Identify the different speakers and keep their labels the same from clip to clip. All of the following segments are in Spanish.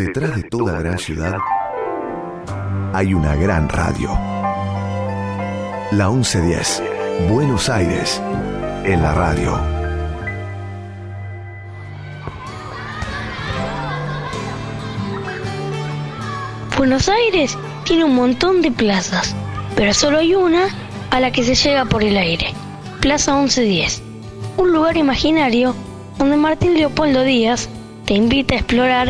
Speaker 1: Detrás de toda gran ciudad hay una gran radio. La 1110, Buenos Aires, en la radio.
Speaker 2: Buenos Aires tiene un montón de plazas, pero solo hay una a la que se llega por el aire. Plaza 1110, un lugar imaginario donde Martín Leopoldo Díaz te invita a explorar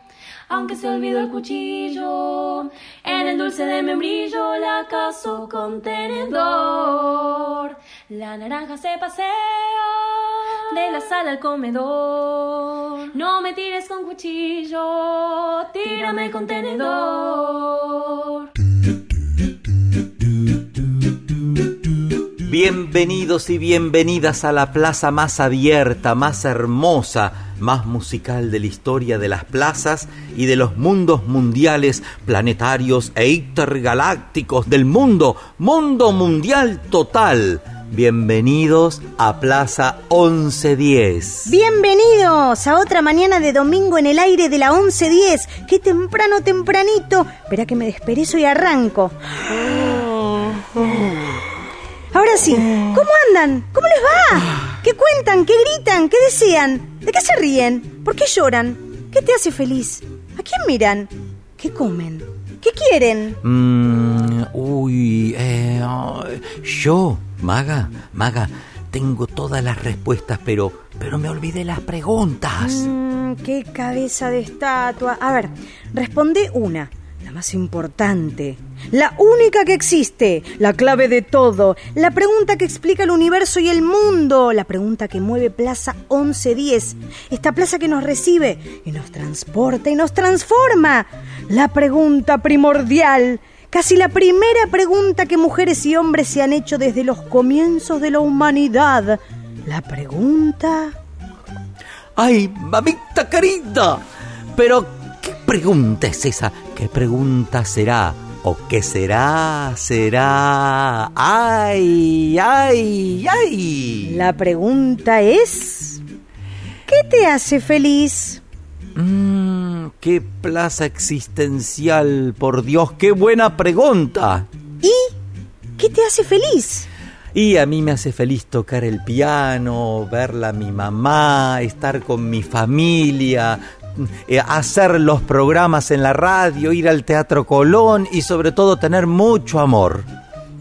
Speaker 3: Aunque se olvidó el cuchillo, en el dulce de membrillo la caso con tenedor. La naranja se pasea de la sala al comedor. No me tires con cuchillo, tírame con tenedor.
Speaker 4: Bienvenidos y bienvenidas a la plaza más abierta, más hermosa, más musical de la historia de las plazas y de los mundos mundiales, planetarios e intergalácticos del mundo, mundo mundial total. Bienvenidos a Plaza 1110.
Speaker 5: Bienvenidos a otra mañana de domingo en el aire de la 1110. Qué temprano, tempranito. Espera que me desperezo y arranco. Ahora sí, ¿cómo andan? ¿Cómo les va? ¿Qué cuentan? ¿Qué gritan? ¿Qué desean? ¿De qué se ríen? ¿Por qué lloran? ¿Qué te hace feliz? ¿A quién miran? ¿Qué comen? ¿Qué quieren?
Speaker 4: Mm, uy, eh, oh, yo, Maga, Maga, tengo todas las respuestas, pero, pero me olvidé las preguntas.
Speaker 5: Mm, qué cabeza de estatua. A ver, responde una, la más importante, la única que existe, la clave de todo, la pregunta que explica el universo y el mundo, la pregunta que mueve Plaza 1110, esta plaza que nos recibe y nos transporta y nos transforma, la pregunta primordial. Casi la primera pregunta que mujeres y hombres se han hecho desde los comienzos de la humanidad. La pregunta...
Speaker 4: ¡Ay, mamita querida! Pero, ¿qué pregunta es esa? ¿Qué pregunta será? ¿O qué será? ¿Será? ¡Ay, ay, ay!
Speaker 5: La pregunta es... ¿Qué te hace feliz?
Speaker 4: Mmm, qué plaza existencial, por Dios, qué buena pregunta.
Speaker 5: ¿Y qué te hace feliz?
Speaker 4: Y a mí me hace feliz tocar el piano, verla a mi mamá, estar con mi familia, eh, hacer los programas en la radio, ir al Teatro Colón y sobre todo tener mucho amor.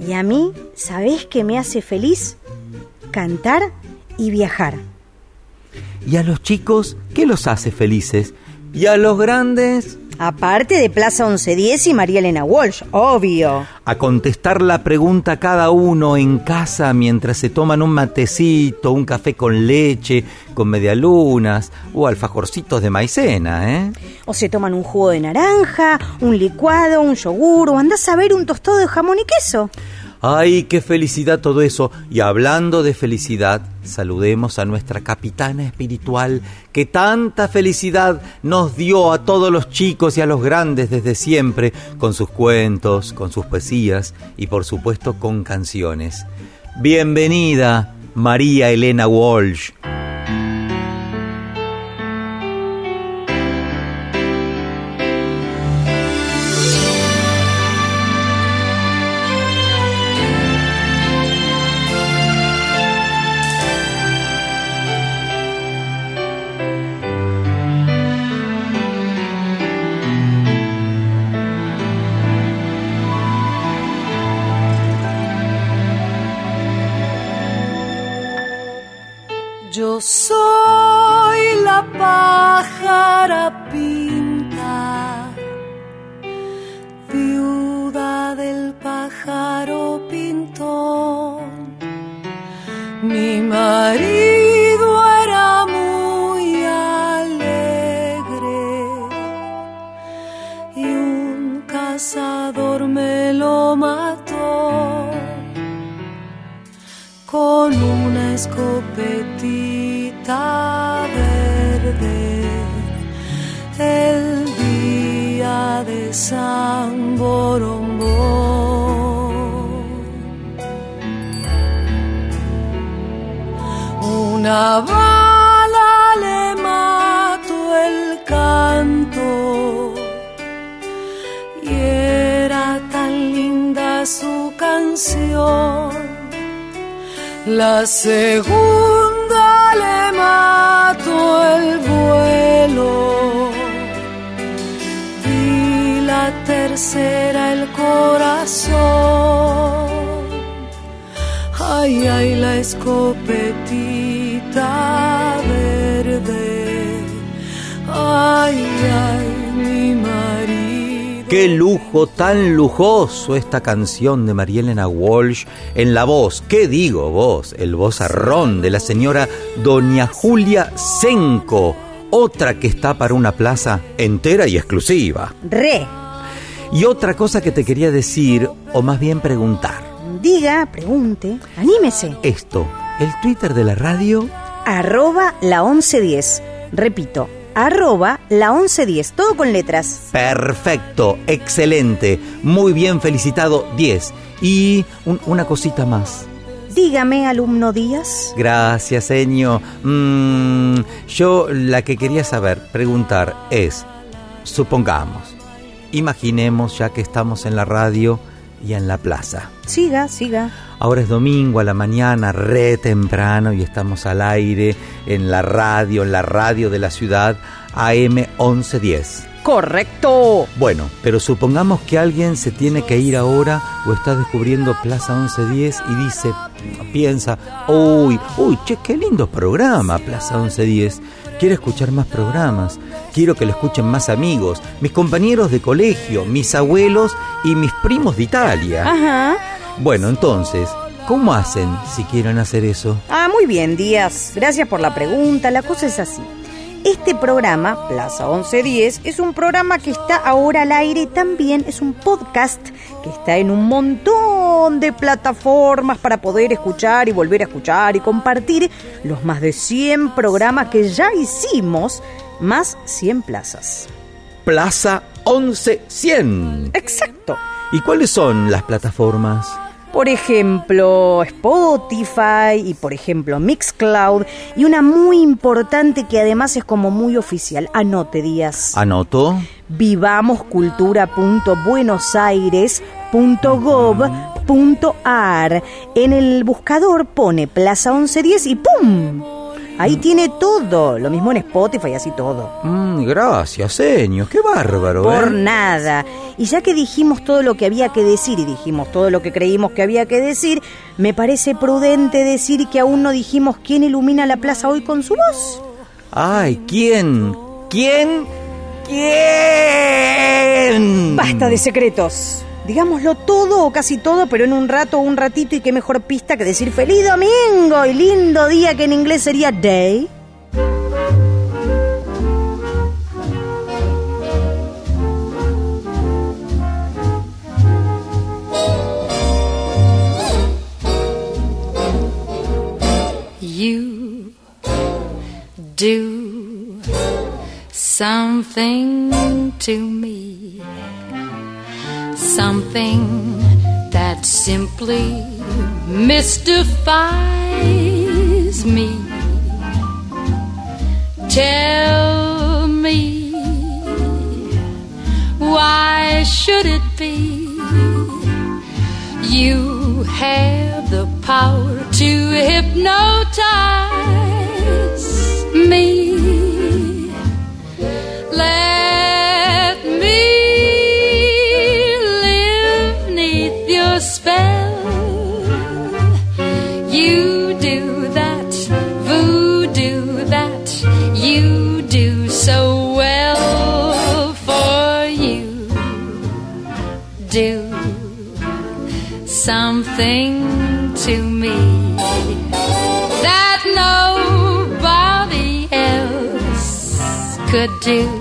Speaker 5: Y a mí, ¿sabés qué me hace feliz? Cantar y viajar.
Speaker 4: ¿Y a los chicos qué los hace felices? ¿Y a los grandes?
Speaker 5: Aparte de Plaza 1110 y María Elena Walsh, obvio.
Speaker 4: A contestar la pregunta cada uno en casa mientras se toman un matecito, un café con leche, con medialunas o alfajorcitos de maicena, ¿eh?
Speaker 5: O se toman un jugo de naranja, un licuado, un yogur o andás a ver un tostado de jamón y queso.
Speaker 4: ¡Ay, qué felicidad todo eso! Y hablando de felicidad, saludemos a nuestra capitana espiritual que tanta felicidad nos dio a todos los chicos y a los grandes desde siempre, con sus cuentos, con sus poesías y por supuesto con canciones. Bienvenida, María Elena Walsh.
Speaker 6: Soy la pájara pinta, viuda del pájaro pintor. Mi marido era muy alegre y un cazador me lo mató con una escoba Una bala le mató el canto y era tan linda su canción. La segunda le mató el vuelo tercera el corazón. Ay, ay, la escopetita verde. Ay, ay, mi marido.
Speaker 4: Qué lujo tan lujoso esta canción de María Elena Walsh en la voz, ¿qué digo voz? El vozarrón de la señora Doña Julia Senco, otra que está para una plaza entera y exclusiva.
Speaker 5: Re.
Speaker 4: Y otra cosa que te quería decir, o más bien preguntar.
Speaker 5: Diga, pregunte, anímese.
Speaker 4: Esto, el Twitter de la radio,
Speaker 5: Arroba la 1110. Repito, arroba la 1110. Todo con letras.
Speaker 4: perfecto, excelente, muy bien felicitado, 10. Y un- una cosita más.
Speaker 5: Dígame, alumno Díaz.
Speaker 4: Gracias, señor. Mm, yo la que quería saber, preguntar es, supongamos, imaginemos ya que estamos en la radio y en la plaza.
Speaker 5: Siga, siga.
Speaker 4: Ahora es domingo a la mañana, re temprano, y estamos al aire en la radio, en la radio de la ciudad, AM 1110.
Speaker 5: Correcto.
Speaker 4: Bueno, pero supongamos que alguien se tiene que ir ahora o está descubriendo Plaza 1110 y dice, piensa, uy, uy, che, qué lindo programa Plaza 1110. Quiero escuchar más programas, quiero que lo escuchen más amigos, mis compañeros de colegio, mis abuelos y mis primos de Italia.
Speaker 5: Ajá.
Speaker 4: Bueno, entonces, ¿cómo hacen si quieren hacer eso?
Speaker 5: Ah, muy bien, Díaz. Gracias por la pregunta. La cosa es así. Este programa, Plaza 1110, es un programa que está ahora al aire y también es un podcast que está en un montón de plataformas para poder escuchar y volver a escuchar y compartir los más de 100 programas que ya hicimos, más 100 plazas.
Speaker 4: Plaza 1110.
Speaker 5: Exacto.
Speaker 4: ¿Y cuáles son las plataformas?
Speaker 5: Por ejemplo, Spotify y por ejemplo Mixcloud y una muy importante que además es como muy oficial. Anote Díaz.
Speaker 4: Anoto.
Speaker 5: vivamoscultura.buenosaires.gov.ar. En el buscador pone Plaza 1110 y ¡pum! Ahí tiene todo. Lo mismo en Spotify, así todo.
Speaker 4: Mm, gracias, señor. Qué bárbaro,
Speaker 5: Por
Speaker 4: ¿eh?
Speaker 5: nada. Y ya que dijimos todo lo que había que decir y dijimos todo lo que creímos que había que decir, me parece prudente decir que aún no dijimos quién ilumina la plaza hoy con su voz.
Speaker 4: Ay, ¿quién? ¿Quién? ¿Quién?
Speaker 5: Basta de secretos. Digámoslo todo o casi todo, pero en un rato o un ratito y qué mejor pista que decir feliz domingo y lindo día que en inglés sería day.
Speaker 7: You do something to me, something that simply mystifies me. Tell me, why should it be? You have the power to hypnotize me. Let something to me that nobody else could do.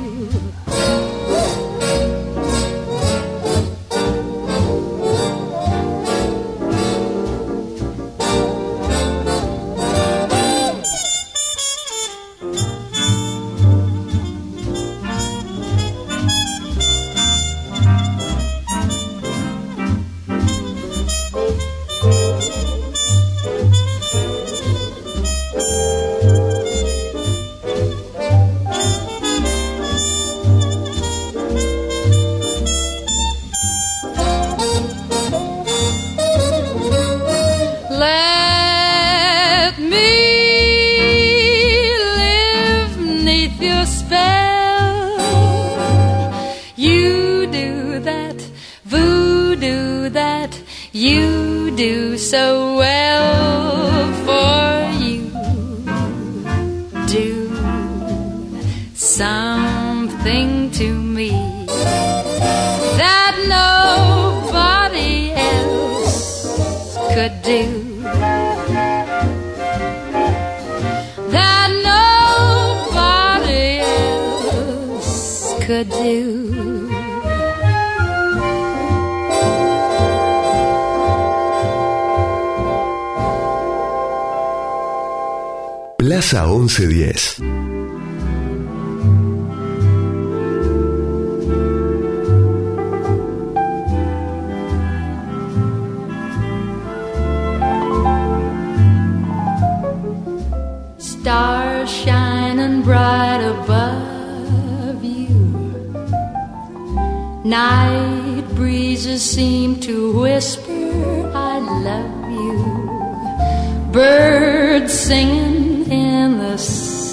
Speaker 7: So
Speaker 1: Plaza 1110.
Speaker 7: Stars shining bright above you. Night breezes seem to whisper, I love you. Birds singing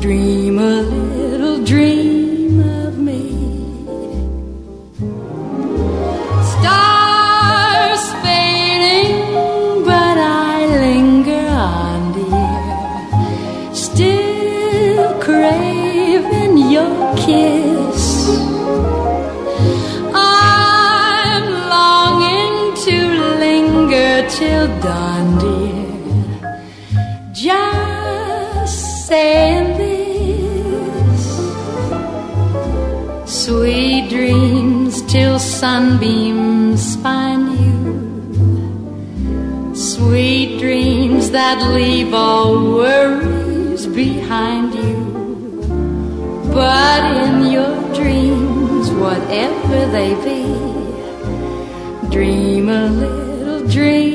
Speaker 7: Dream a little dream a little dream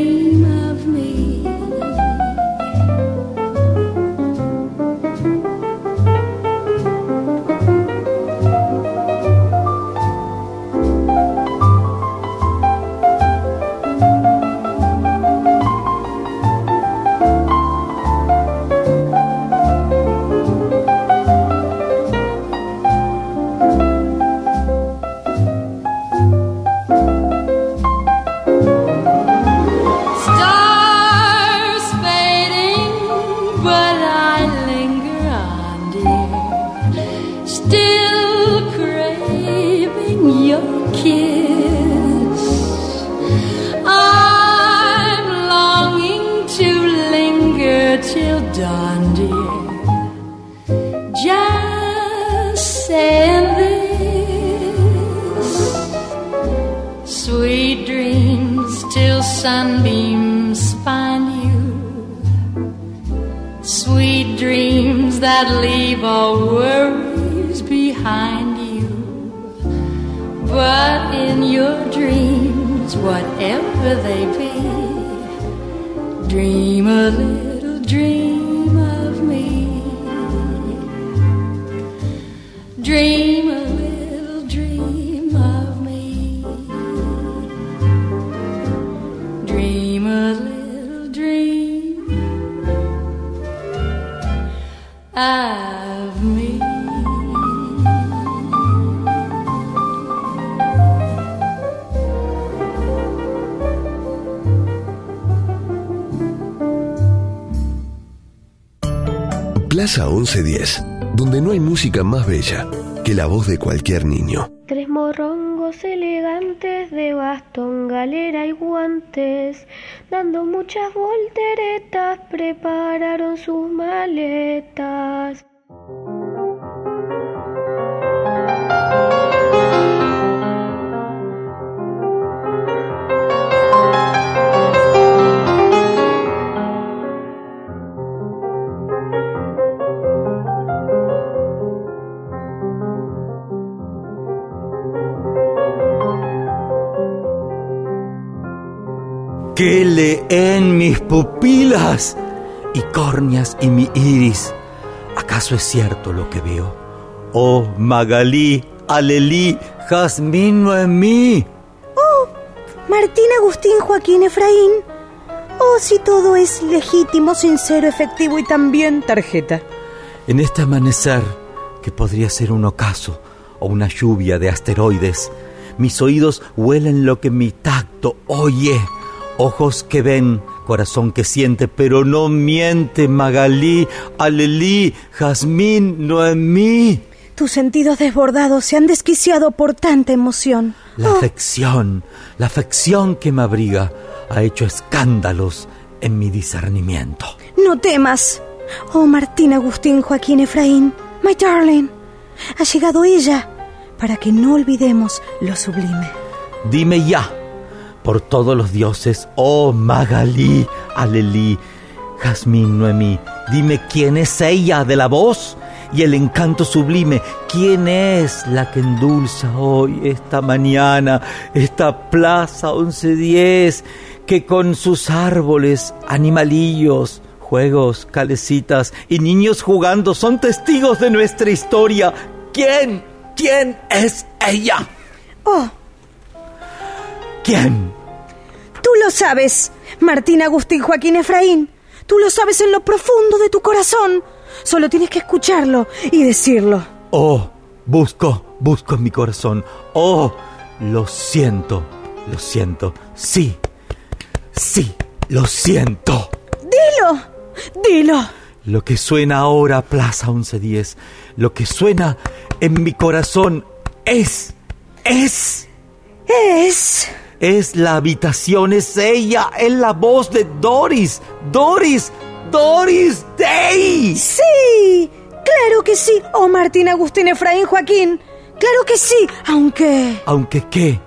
Speaker 7: In your dreams, whatever they be, dream a little dream of me. Dream
Speaker 1: Plaza 1110, donde no hay música más bella que la voz de cualquier niño.
Speaker 8: Tres morrongos elegantes de bastón, galera y guantes, dando muchas volteretas, prepararon sus maletas.
Speaker 4: ¿Qué le Ve en mis pupilas y córneas y mi iris. ¿Acaso es cierto lo que veo? Oh, Magalí, Alelí, Jazmín Noemí.
Speaker 5: Oh, Martín Agustín Joaquín Efraín. Oh, si todo es legítimo, sincero, efectivo y también tarjeta.
Speaker 4: En este amanecer, que podría ser un ocaso o una lluvia de asteroides, mis oídos huelen lo que mi tacto oye, ojos que ven, corazón que siente, pero no miente, Magalí, Alelí, Jazmín, Noemí.
Speaker 5: Tus sentidos desbordados se han desquiciado por tanta emoción.
Speaker 4: La
Speaker 5: Oh,
Speaker 4: afección, la afección que me abriga ha hecho escándalos en mi discernimiento.
Speaker 5: no temas. Oh, Martín Agustín Joaquín Efraín, my darling. Ha llegado ella para que no olvidemos lo sublime.
Speaker 4: Dime ya, por todos los dioses, oh Magalí, Alelí, Jazmín, Noemí, dime quién es ella de la voz y el encanto sublime, quién es la que endulza hoy, esta mañana, esta plaza 1110, que con sus árboles, animalillos, juegos, calecitas y niños jugando son testigos de nuestra historia. ¿Quién? ¿Quién es ella?
Speaker 5: Oh,
Speaker 4: ¿Quién?
Speaker 5: Lo sabes, Martín Agustín Joaquín Efraín. Tú lo sabes en lo profundo de tu corazón. Solo tienes que escucharlo y decirlo.
Speaker 4: Oh, busco, busco en mi corazón. Oh, lo siento, lo siento. Sí, sí, lo siento.
Speaker 5: Dilo, dilo.
Speaker 4: Lo que suena ahora, Plaza 1110, lo que suena en mi corazón es, es,
Speaker 5: Es...
Speaker 4: es la habitación, es ella, es la voz de Doris, Doris, Doris Day.
Speaker 5: Sí, claro que sí. Oh, Martín Agustín Efraín Joaquín. Claro que sí, aunque...
Speaker 4: Aunque qué,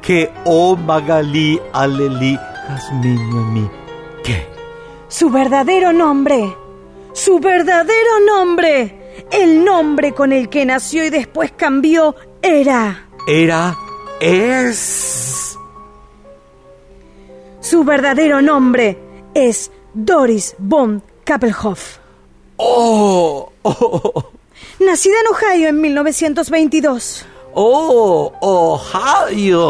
Speaker 4: que oh Magalí, Alelí, Jazmín, ¿qué?
Speaker 5: Su verdadero nombre. Su verdadero nombre. El nombre con el que nació y después cambió era...
Speaker 4: Era, es...
Speaker 5: Su verdadero nombre es Doris von Kappelhoff.
Speaker 4: Oh, oh,
Speaker 5: Nacida en Ohio en 1922.
Speaker 4: oh, Ohio.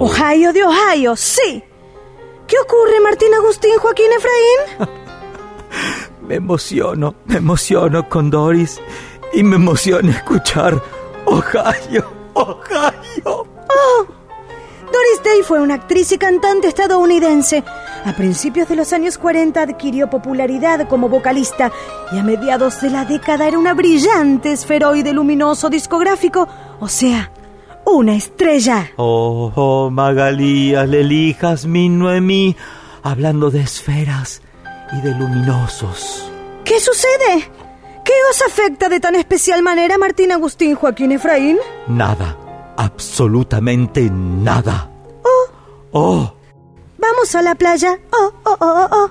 Speaker 5: Ohio de Ohio, sí. ¿Qué ocurre, Martín Agustín Joaquín Efraín?
Speaker 4: Me emociono, me emociono con Doris y me emociona escuchar Ohio, Ohio.
Speaker 5: Doris Day fue una actriz y cantante estadounidense. A principios de los años 40 adquirió popularidad como vocalista y a mediados de la década era una brillante esferoide luminoso discográfico, o sea, una estrella.
Speaker 4: Oh, oh Magalí, Alelí, Jazmín, Noemí, hablando de esferas y de luminosos.
Speaker 5: ¿Qué sucede? ¿Qué os afecta de tan especial manera Martín Agustín Joaquín Efraín?
Speaker 4: Nada, absolutamente nada.
Speaker 5: Oh,
Speaker 4: Oh,
Speaker 5: vamos a la playa. Oh, oh, oh, oh,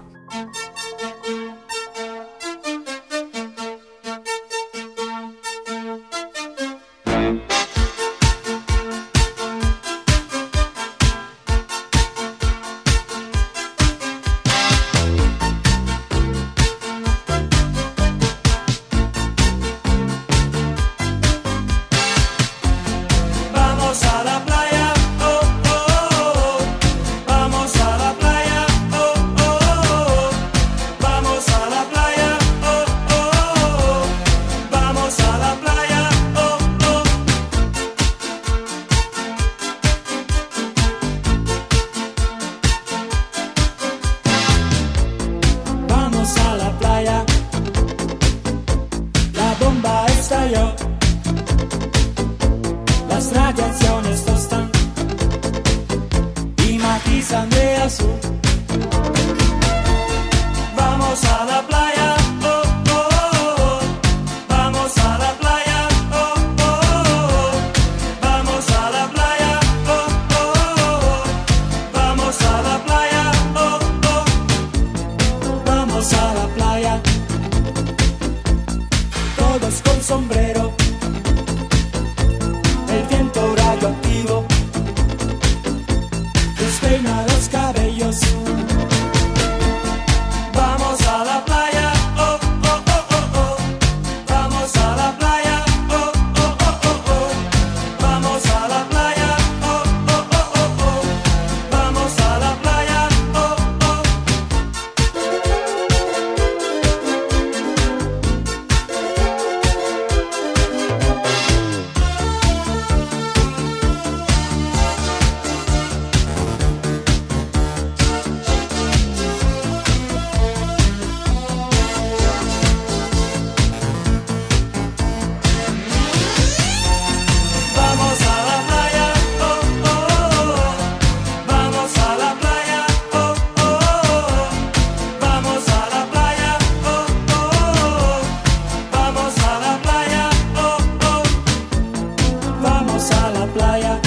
Speaker 9: a la playa.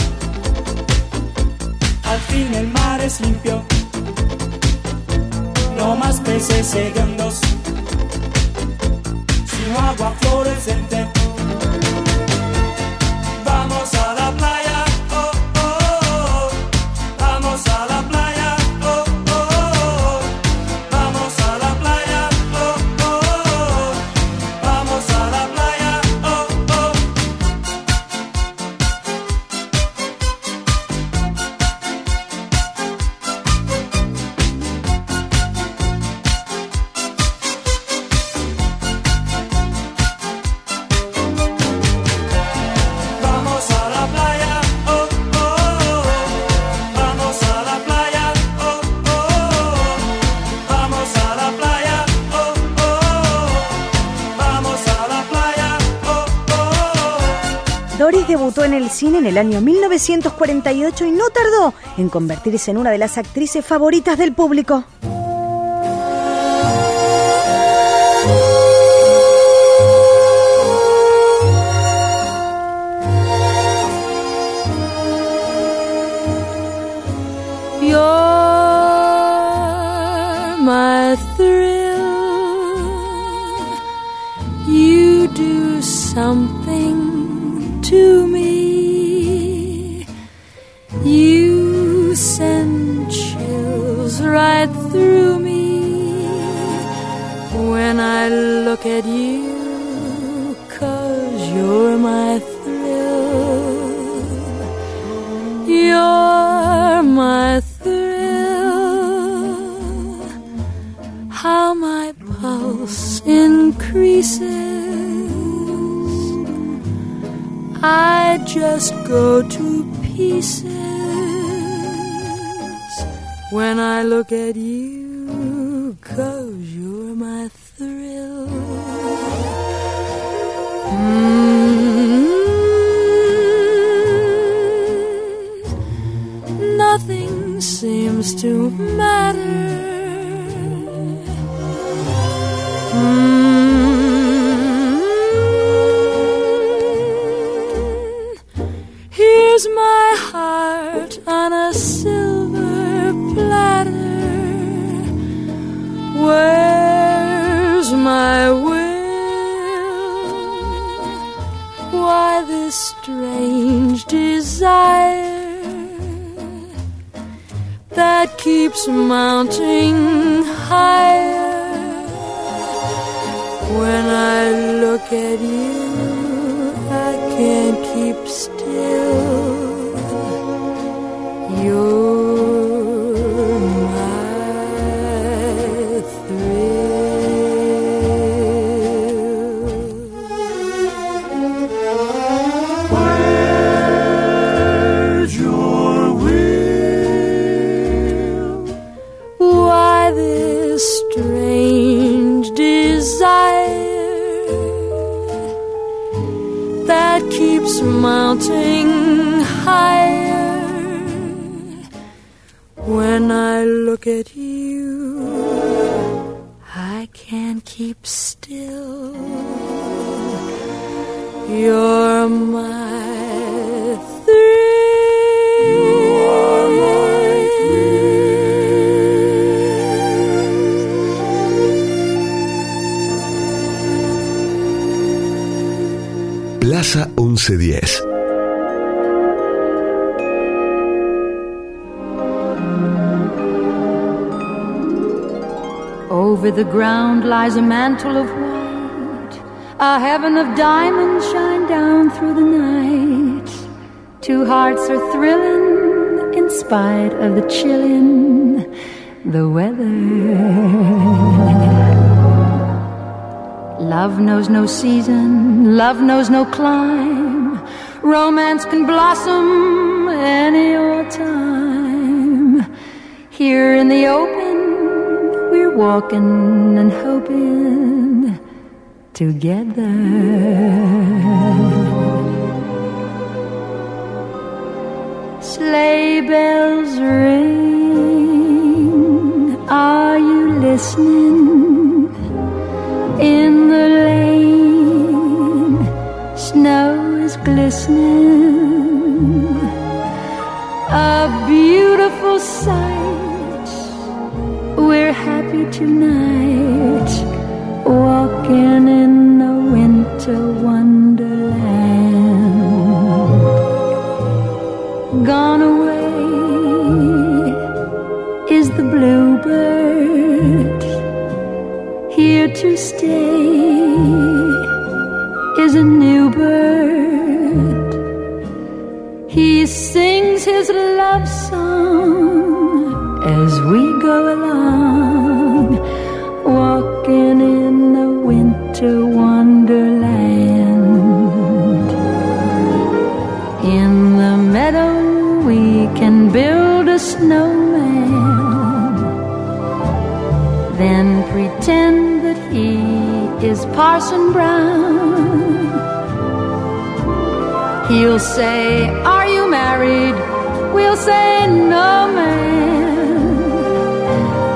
Speaker 9: Al fin el mar es limpio, no más peces segundos, sino agua fluorescente.
Speaker 5: En el año 1948 y no tardó en convertirse en una de las actrices favoritas del público.
Speaker 6: Look at you. Cause you're my thrill. You're my thrill. How my pulse increases. I just go to pieces when I look at you. Seems to matter. Mm. Here's my heart on a silver platter. Where's my will? Why this strange desire that keeps mounting higher? When I look at you, I can't keep still. You're my thrill.
Speaker 1: Plaza 1110.
Speaker 7: Over the ground lies a mantle of white. A heaven of diamonds shine down through the night. Two hearts are thrilling in spite of the chilling the weather. Love knows no season, love knows no clime. Romance can blossom any old time. Here in the open, walking and hoping together. Sleigh bells ring. Are you listening? In the lane, snow is glistening. A beautiful sight. Tonight, walking in the winter wonderland. Gone away is the bluebird, here to stay is Parson Brown. He'll say, Are you married? We'll say, No, man.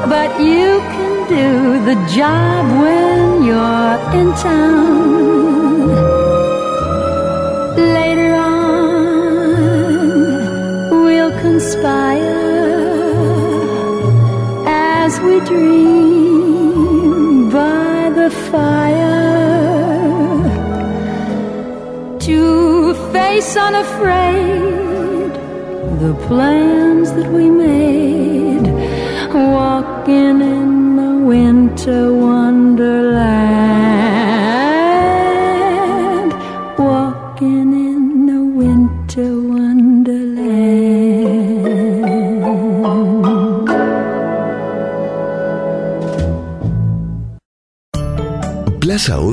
Speaker 7: But you can do the job when you're in town. Later on, we'll conspire as we dream fire to face unafraid the plans that we made, walking in the winter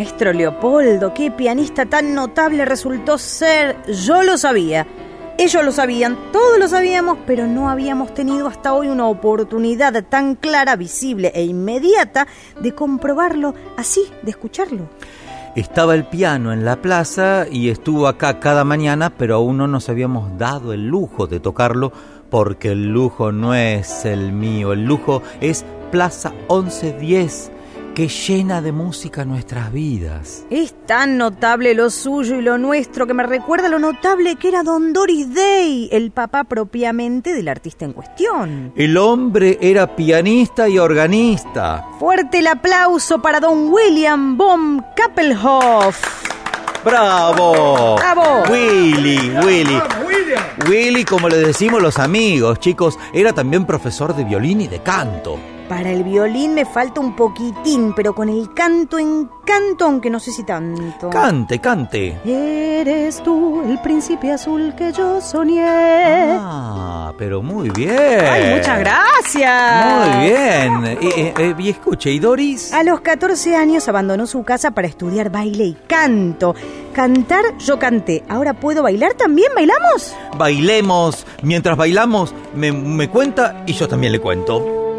Speaker 5: Maestro Leopoldo, qué pianista tan notable resultó ser. Yo lo sabía. Ellos lo sabían, todos lo sabíamos, pero no habíamos tenido hasta hoy una oportunidad tan clara, visible e inmediata de comprobarlo así, de escucharlo.
Speaker 4: Estaba el piano en la plaza y estuvo acá cada mañana, pero aún no nos habíamos dado el lujo de tocarlo porque el lujo no es el mío, el lujo es Plaza 1110 que llena de música nuestras vidas.
Speaker 5: Es tan notable lo suyo y lo nuestro que me recuerda lo notable que era Don Doris Day, el papá propiamente del artista en cuestión.
Speaker 4: El hombre era pianista y organista.
Speaker 5: Fuerte el aplauso para Don William von Kappelhoff.
Speaker 4: ¡Bravo!
Speaker 5: ¡Bravo!
Speaker 4: Willy, Willy. Willy, como le decimos los amigos, chicos, era también profesor de violín y de canto.
Speaker 5: Para el violín me falta un poquitín, pero con el canto encanto, aunque no sé si tanto.
Speaker 4: Cante, cante.
Speaker 5: Eres tú el príncipe azul que yo soñé.
Speaker 4: Ah, pero muy bien.
Speaker 5: ¡Ay, muchas gracias!
Speaker 4: Muy bien. Y, eh, eh, y escuche, ¿y Doris?
Speaker 5: A los 14 años abandonó su casa para estudiar baile y canto. Cantar, yo canté. ¿Ahora puedo bailar también? ¿Bailamos?
Speaker 4: Bailemos. Mientras bailamos, me, me cuenta y yo también le cuento.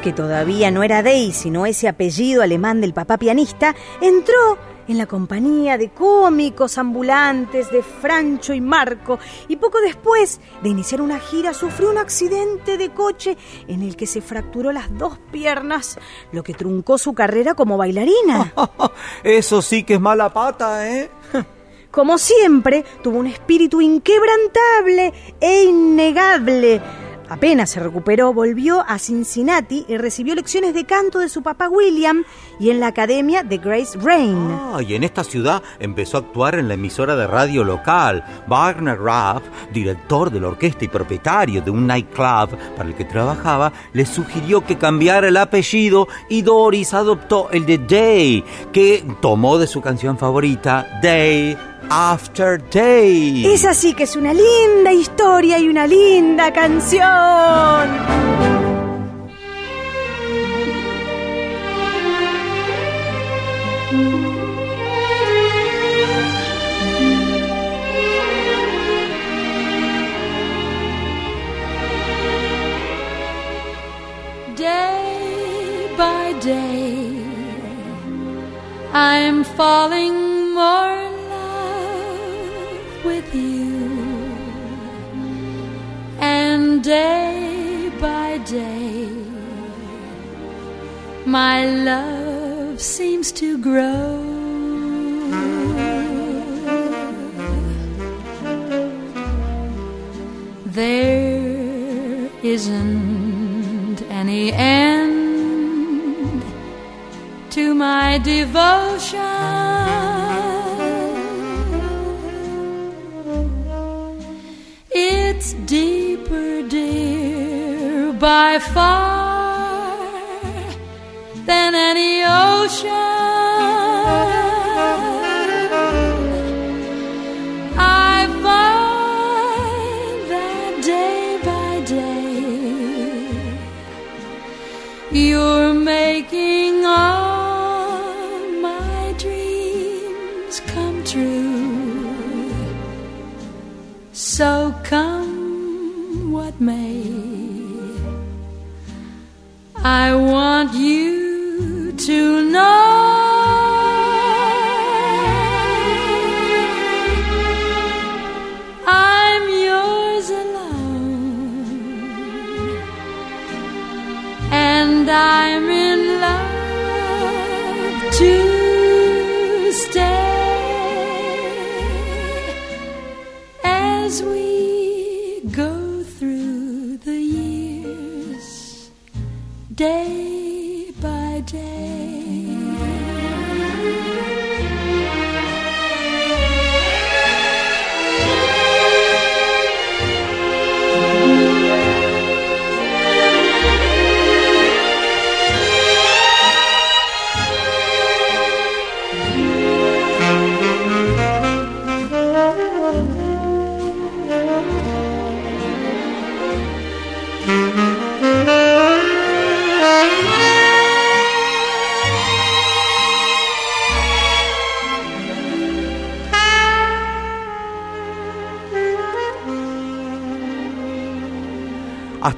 Speaker 5: Que todavía no era Day, sino ese apellido alemán del papá pianista, entró en la compañía de cómicos ambulantes de Francho y Marco y poco después de iniciar una gira sufrió un accidente de coche en el que se fracturó las dos piernas, lo que truncó su carrera como bailarina.
Speaker 4: Eso sí que es mala pata, ¿eh?
Speaker 5: Como siempre, tuvo un espíritu inquebrantable e innegable. Apenas se recuperó, volvió a Cincinnati y recibió lecciones de canto de su papá William y en la academia de Grace Rain.
Speaker 4: Ah, y en esta ciudad empezó a actuar en la emisora de radio local. Wagner Raff, director de la orquesta y propietario de un nightclub para el que trabajaba, le sugirió que cambiara el apellido y Doris adoptó el de Day, que tomó de su canción favorita, Day After Day.
Speaker 5: Es así que es una linda historia y una linda canción.
Speaker 7: Day by day, I'm falling more my love seems to grow. There isn't any end to my devotion. It's deeper, dear, by far than any ocean. I find that day by day you're making all my dreams come true. So come what may, I want you to know.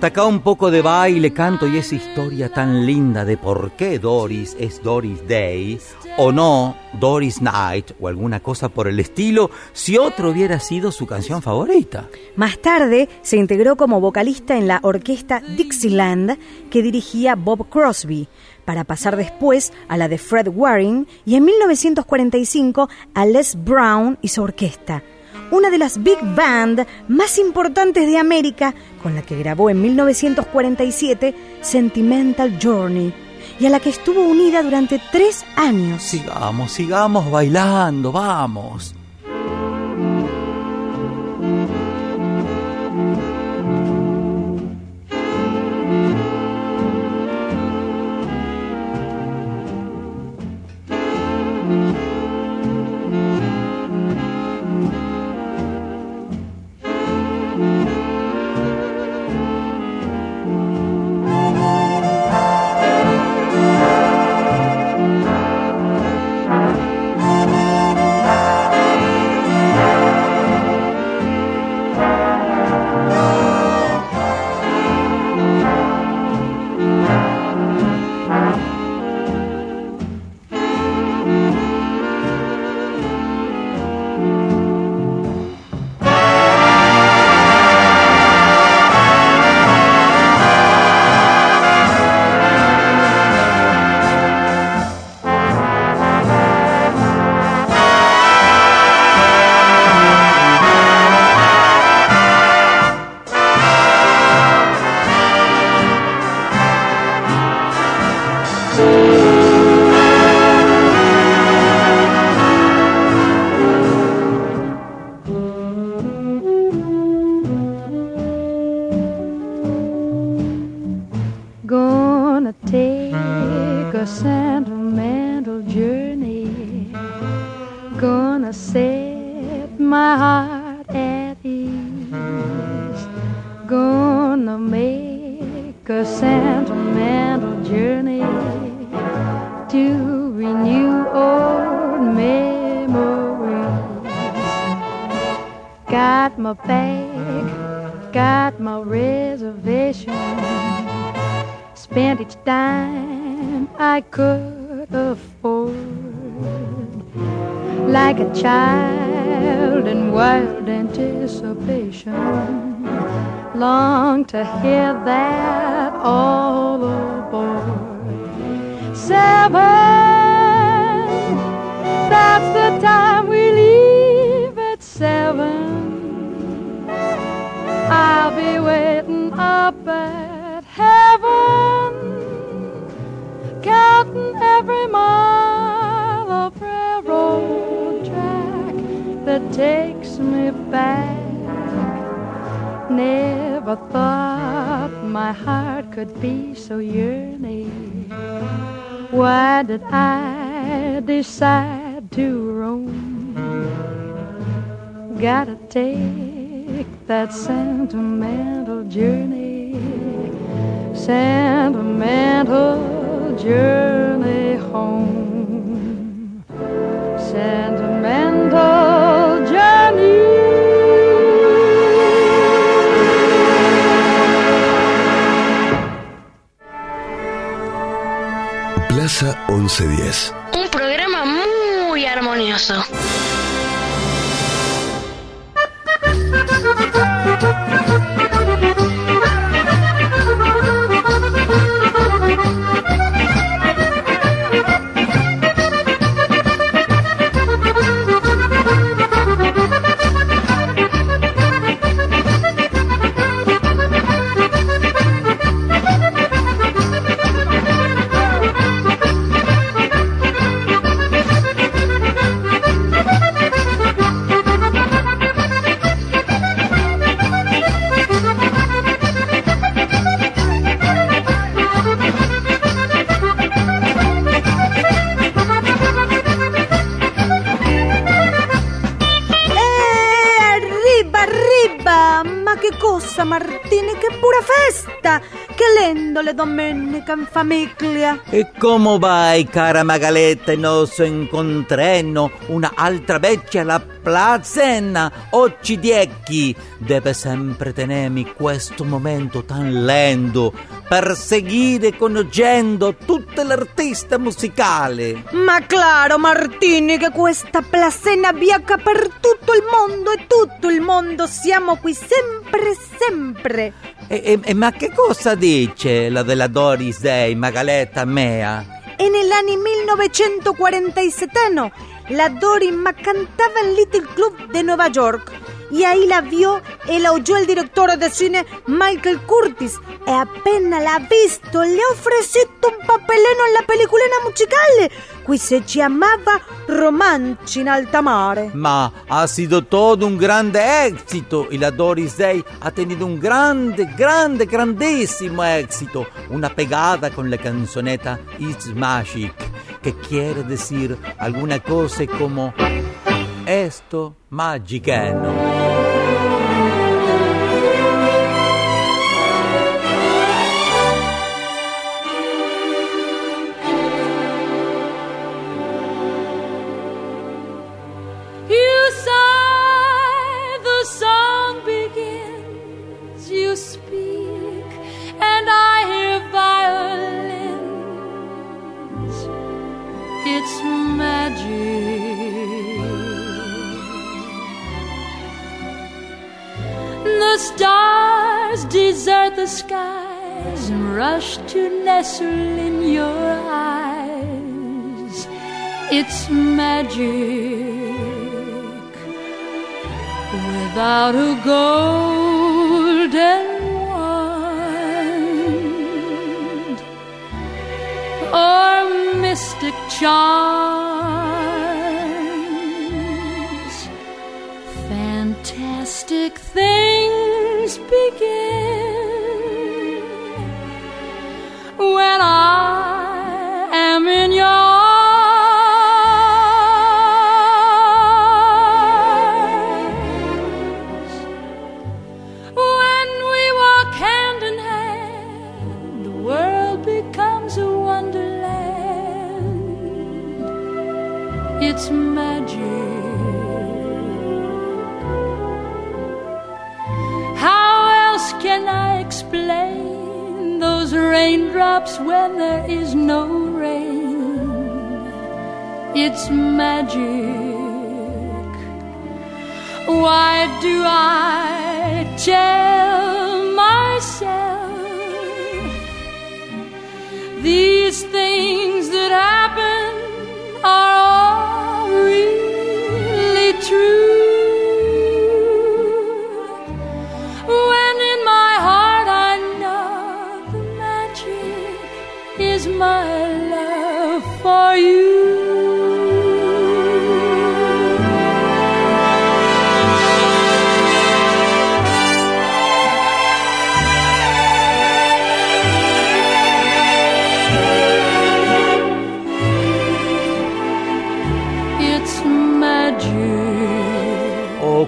Speaker 4: Hasta acá un poco de baile, canto y esa historia tan linda de por qué Doris es Doris Day o no Doris Night o alguna cosa por el estilo si otro hubiera sido su canción favorita.
Speaker 5: Más tarde se integró como vocalista en la orquesta Dixieland que dirigía Bob Crosby, para pasar después a la de Fred Waring y en 1945 a Les Brown y su orquesta. Una de las big band más importantes de América, con la que grabó en 1947 Sentimental Journey y a la que estuvo unida durante tres años.
Speaker 4: Sigamos, sigamos bailando, vamos.
Speaker 7: Bag, got my reservation. Spent each dime I could afford. Like a child in wild anticipation. Long to hear that all aboard. Seven, that's the time we leave at seven. Waiting up at heaven, counting every mile of railroad track that takes me back. Never thought my heart could be so yearning. Why did I decide to roam? Gotta take that sentimental journey, sentimental journey home, sentimental journey.
Speaker 1: Plaza 1110.
Speaker 2: Un programa muy armonioso.
Speaker 5: Yeah. Le domenica in famiglia!
Speaker 4: E come vai, cara Magaletta, nostro incontrenno, una altra vecchia alla plazenna, Occidiecchi, deve sempre tenermi questo momento tan lento per seguire conoscendo tutte l'artista musicale.
Speaker 5: Ma claro, Martini, che questa placena viaggia per tutto il mondo e tutto il mondo siamo qui sempre, sempre.
Speaker 4: E, e- ma che cosa dice la della Doris Day, Magaletta mea?
Speaker 5: E negli anni 1947 no, la Dory ma cantaba en Little Club de Nueva York. Y ahí la vio y la oyó el director de cine Michael Curtis. Apenas la ha visto, le ha ofrecido un papeleno en la peliculina musicale, qui se chiamava Romanci in alta mare.
Speaker 4: Ma ha sido todo un grande éxito y la Doris Day ha tenido un grande, grande, grandísimo éxito. Una pegada con la canzoneta It's Magic, que quiere decir alguna cosa como esto magicano.
Speaker 7: Rush to nestle in your eyes. It's magic without a golden wand or mystic charms. Fantastic things begin when I raindrops when there is no rain? It's magic. Why do I tell myself these things that happen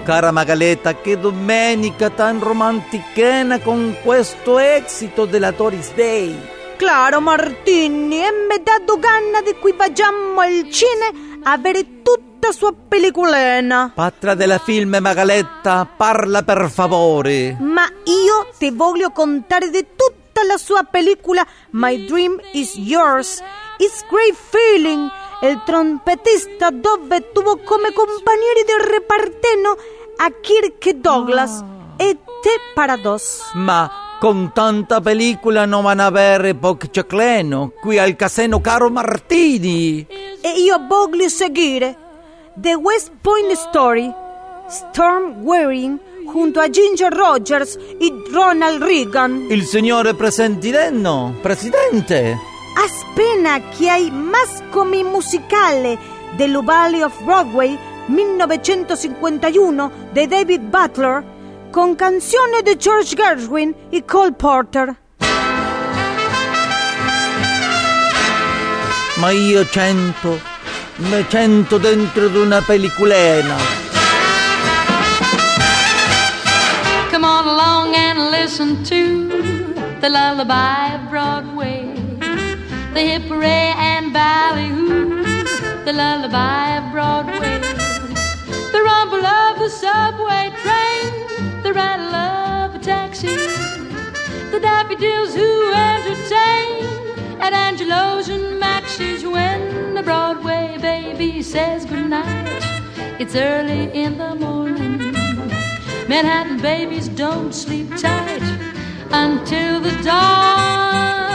Speaker 4: cara Magaleta, che domenica tan romantichena con questo esito della Doris Day.
Speaker 5: Claro, Martini, e mi dato ganna di equipaggiamo al cine a vedere tutta sua pelliculena.
Speaker 4: Patra della film Magaletta, parla per favore.
Speaker 5: Ma io ti voglio contare di tutta la sua pellicola My Dream is Yours. It's Great Feeling. Il trompetista dove tuvo come compagni del reparteno a Kirk Douglas e te para dos.
Speaker 4: Ma con tanta pellicola non van a avere poco cicleno qui al casino Caro Martini.
Speaker 5: E io voglio seguire The West Point Story, Storm Waring junto a Ginger Rogers y Ronald Reagan.
Speaker 4: Il signore presidente, presidente.
Speaker 5: Aspena che hai más come musicale dello Valley of Broadway 1951 de David Butler con canzone di George Gershwin e Cole Porter.
Speaker 4: Ma io cento, me cento dentro di una pelliculena.
Speaker 7: Come on along and listen to the lullaby of Broadway, the hip hooray and ballyhoo, the lullaby daffodils who entertain at Angelo's and Max's when the Broadway baby says goodnight. It's early in the morning. Manhattan babies don't sleep tight until the dawn.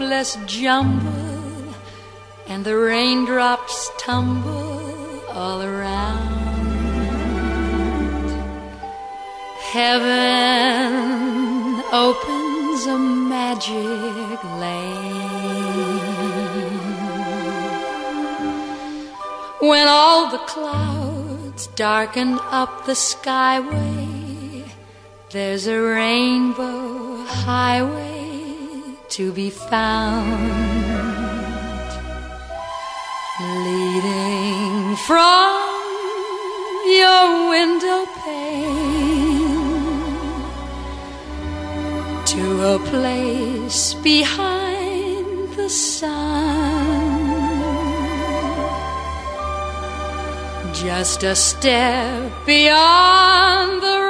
Speaker 7: Hopeless jumble and the raindrops tumble all around. Heaven opens a magic lane. When all the clouds darken up the skyway, there's a rainbow highway to be found. Leading from your window pane to a place behind the sun. Just a step beyond the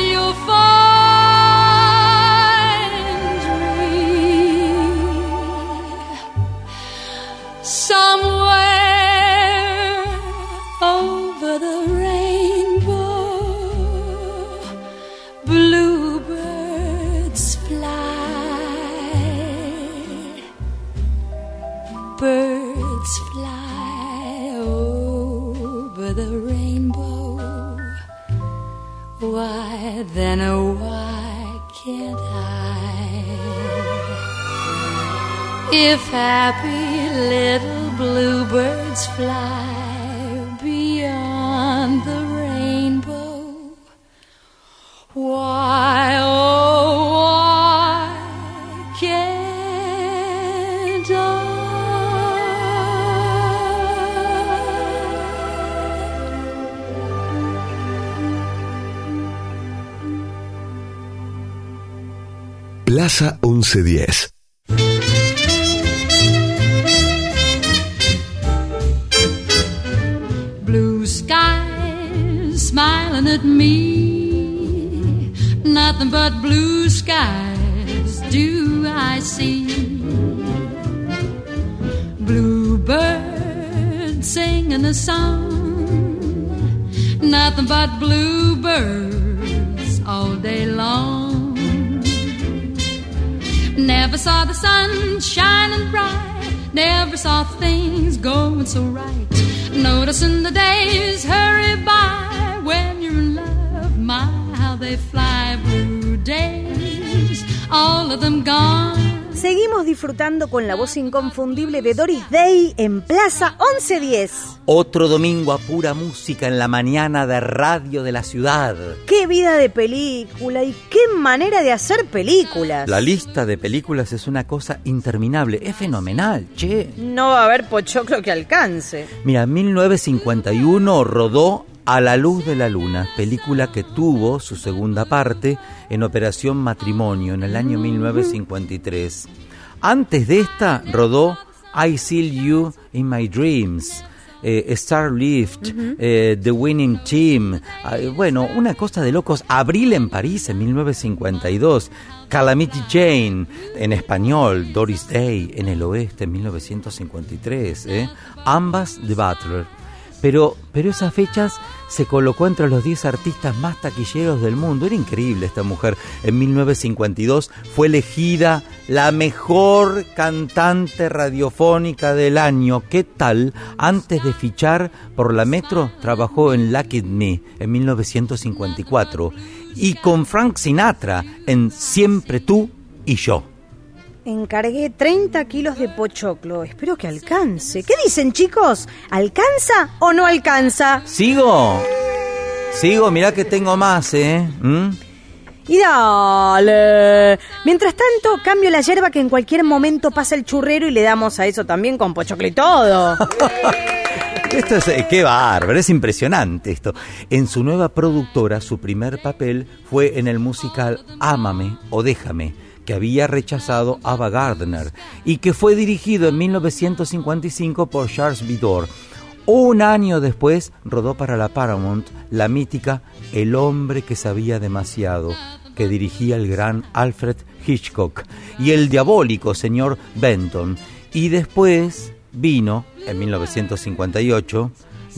Speaker 7: then, why can't I? If happy little bluebirds fly
Speaker 1: Plaza 1110.
Speaker 7: Blue skies smiling at me. Nothing but blue skies do I see. Bluebird singing a song. Nothing but bluebirds Never saw the sun shining bright. Never saw things going so right. Noticing the days hurry by when you're in love. My, how they fly. Blue days, all of them gone.
Speaker 5: Seguimos disfrutando con la voz inconfundible de Doris Day en Plaza 1110.
Speaker 4: Otro domingo a pura música en la mañana de radio de la ciudad.
Speaker 5: ¡Qué vida de película y qué manera de hacer películas!
Speaker 4: La lista de películas es una cosa interminable, es fenomenal, che.
Speaker 5: No va a haber pochoclo que alcance.
Speaker 4: Mira, 1951 rodó A la luz de la luna, película que tuvo su segunda parte en Operación Matrimonio en el año 1953. Antes de esta rodó I See You in My Dreams, eh, Starlift, eh, The Winning Team, eh, bueno, una cosa de locos, Abril en París en 1952, Calamity Jane en español, Doris Day en el oeste en 1953, ¿eh? ambas de Butler. Pero, pero esas fechas se colocó entre los 10 artistas más taquilleros del mundo. Era increíble esta mujer. En 1952 fue elegida la mejor cantante radiofónica del año. ¿Qué tal? Antes de fichar por la Metro, trabajó en Lucky Me en 1954. Y con Frank Sinatra en Siempre tú y yo.
Speaker 5: Encargué 30 kilos de pochoclo. Espero que alcance. ¿Qué dicen, chicos? ¿Alcanza o no alcanza?
Speaker 4: ¿Sigo? Sigo, mirá que tengo más, ¿eh? ¿Mm?
Speaker 5: Y dale. Mientras tanto, cambio la hierba que en cualquier momento pasa el churrero y le damos a eso también con pochoclo y todo.
Speaker 4: Esto es, eh, qué bárbaro, es impresionante esto. En su nueva productora, su primer papel fue en el musical Ámame o Déjame, que había rechazado Ava Gardner y que fue dirigido en 1955 por Charles Vidor. Un año después rodó para la Paramount la mítica El hombre que sabía demasiado, que dirigía el gran Alfred Hitchcock, y el diabólico señor Benton. Y después vino, en 1958,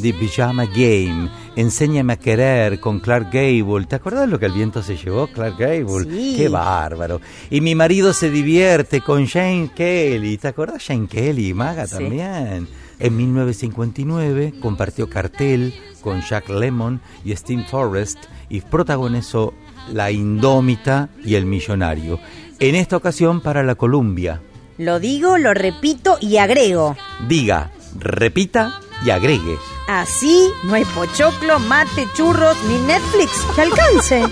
Speaker 4: The Pyjama Game, Enséñame a querer con Clark Gable. ¿Te acuerdas lo que el viento se llevó, Clark Gable?
Speaker 5: Sí.
Speaker 4: Qué bárbaro. Y mi marido se divierte con Jane Kelly. ¿Te acuerdas Jane Kelly, Maga
Speaker 5: Sí.
Speaker 4: también? En 1959 compartió cartel con Jack Lemmon y Steve Forrest y protagonizó La Indómita y El Millonario. En esta ocasión para la Columbia.
Speaker 5: Lo digo, lo repito y agrego.
Speaker 4: Diga, repita y agregue.
Speaker 5: Así no hay pochoclo, mate, churros ni Netflix que alcance.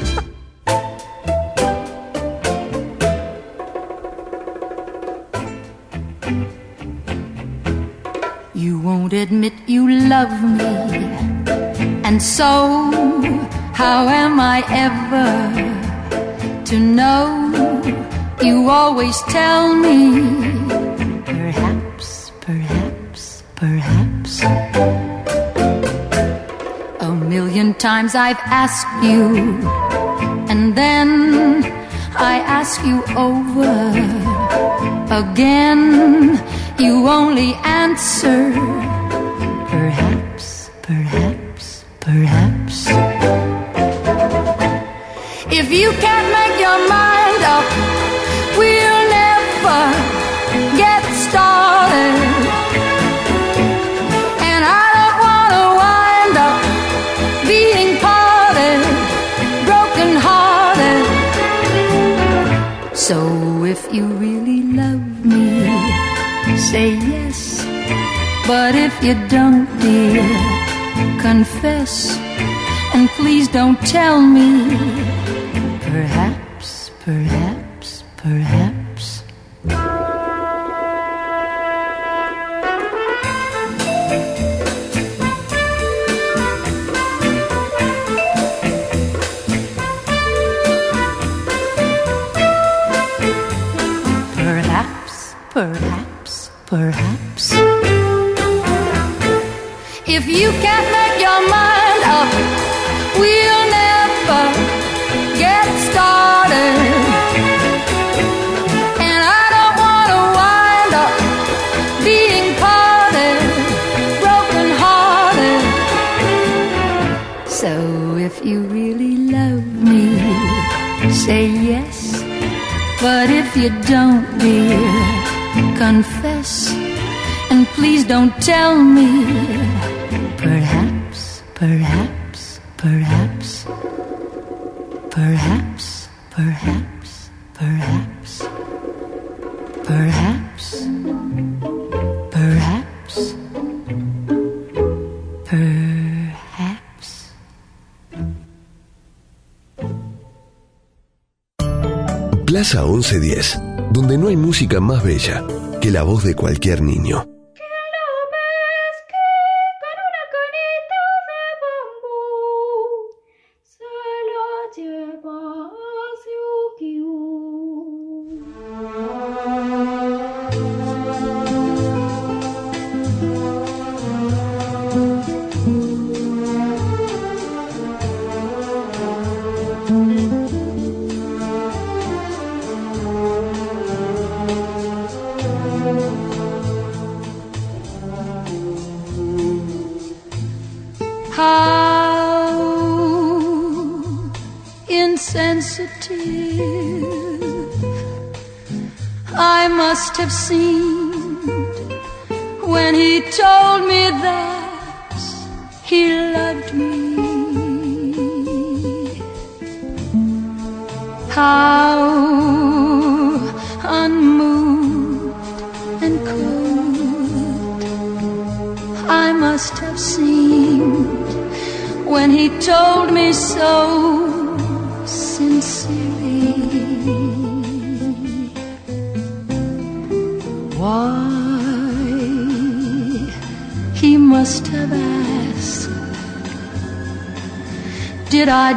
Speaker 7: You won't admit you love me. And so, how am I ever to know? You always tell me. Perhaps, perhaps, perhaps. Million times I've asked you, and then I ask you over again. You only answer, perhaps, perhaps, perhaps. If you can't make your mind But if you don't, dear, confess. And please don't tell me. Perhaps, perhaps, perhaps. Don't, dear, confess. And please don't tell me. Perhaps, perhaps, perhaps. Perhaps, perhaps, perhaps. Perhaps. Perhaps. Perhaps.
Speaker 1: Plaza 1110, donde no hay música más bella que la voz de cualquier niño.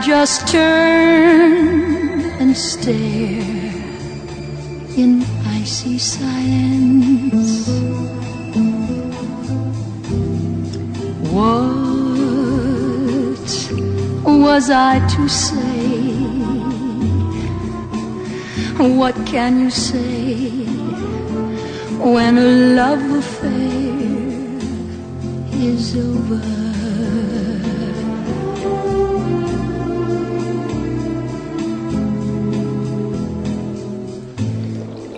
Speaker 7: Just turn and stare in icy silence? What was I to say? What can you say when a love affair is over?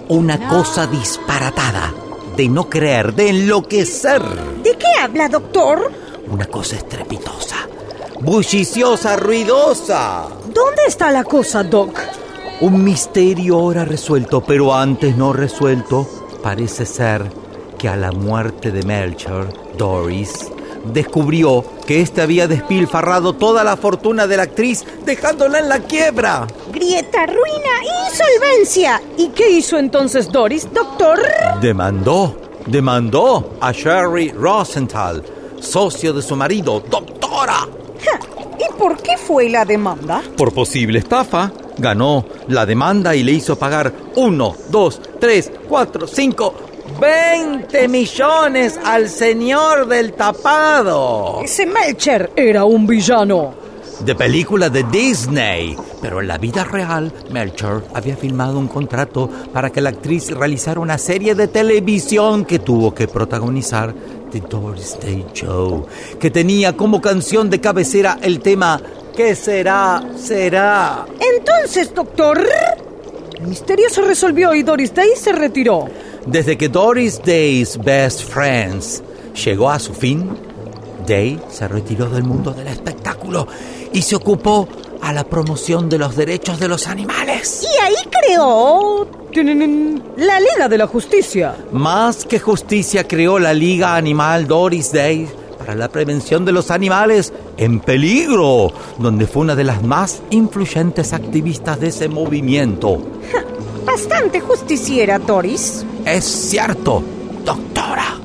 Speaker 4: Una cosa disparatada, de no creer, de enloquecer.
Speaker 5: ¿De qué habla, doctor?
Speaker 4: Una cosa estrepitosa, bulliciosa, ruidosa.
Speaker 5: ¿Dónde está la cosa, Doc?
Speaker 4: Un misterio ahora resuelto, pero antes no resuelto. Parece ser que a la muerte de Melcher, Doris descubrió que éste había despilfarrado toda la fortuna de la actriz, dejándola en la quiebra.
Speaker 5: Grieta, ruina, insolvencia. ¿Y qué hizo entonces Doris, doctor?
Speaker 4: Demandó, demandó a Sherry Rosenthal, socio de su marido, doctora.
Speaker 5: ¿Y por qué fue la demanda?
Speaker 4: Por posible estafa, ganó la demanda y le hizo pagar uno, dos, tres, cuatro, cinco, 20 millones al señor del tapado.
Speaker 5: Ese Melcher era un villano.
Speaker 4: De película de Disney. Pero en la vida real, Melcher había firmado un contrato para que la actriz realizara una serie de televisión que tuvo que protagonizar The Doris Day Show, que tenía como canción de cabecera el tema ¿Qué será? Será.
Speaker 5: Entonces, doctor, el misterio se resolvió y Doris Day se retiró.
Speaker 4: Desde que Doris Day's Best Friends llegó a su fin, Day se retiró del mundo del espectáculo y se ocupó a la promoción de los derechos de los animales.
Speaker 5: Y ahí creó la Liga de la Justicia.
Speaker 4: Más que justicia creó la Liga Animal Doris Day para la prevención de los animales en peligro, donde fue una de las más influyentes activistas de ese movimiento.
Speaker 5: Bastante justiciera, Doris.
Speaker 4: Es cierto, doctora.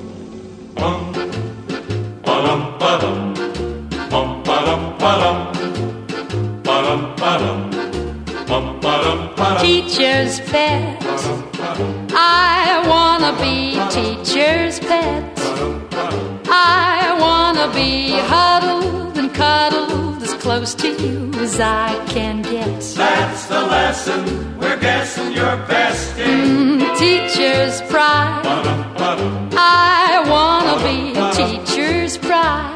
Speaker 7: Teacher's pet. I wanna be teacher's pet. I wanna be huddled and cuddled close to you as I can get.
Speaker 9: That's the lesson we're guessing you're best in.
Speaker 7: Mm, teacher's pride. I wanna be teacher's pride.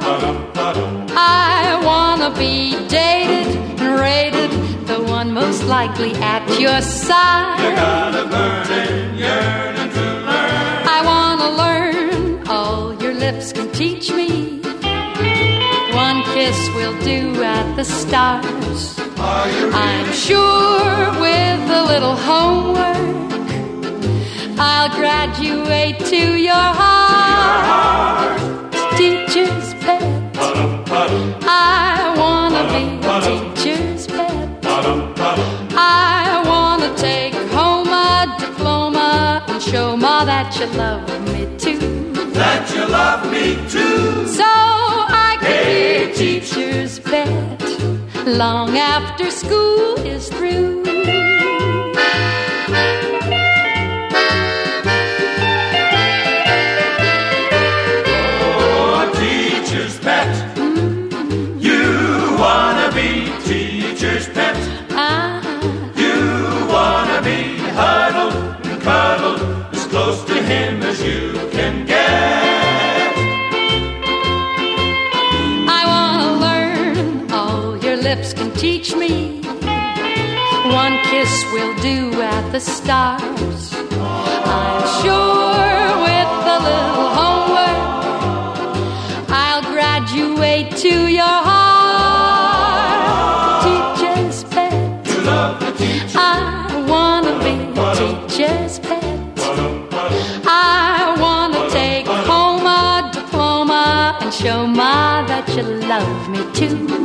Speaker 7: I wanna be dated and rated, the one most likely at your side.
Speaker 9: You got a burning yearning to learn.
Speaker 7: I wanna learn all your lips can teach me. Kiss will do at the stars. I'm sure with a little homework, I'll graduate to your heart. Teacher's pet. I wanna be a teacher's pet. I wanna take home a diploma and show Ma that you love me too.
Speaker 9: That you love me too.
Speaker 7: So I can be a teacher's pet long after school is through. Will do at the start. I'm sure with a little homework, I'll graduate to your heart. Teacher's pet. I wanna be teacher's pet. I wanna take home a diploma and show Ma that you love me too.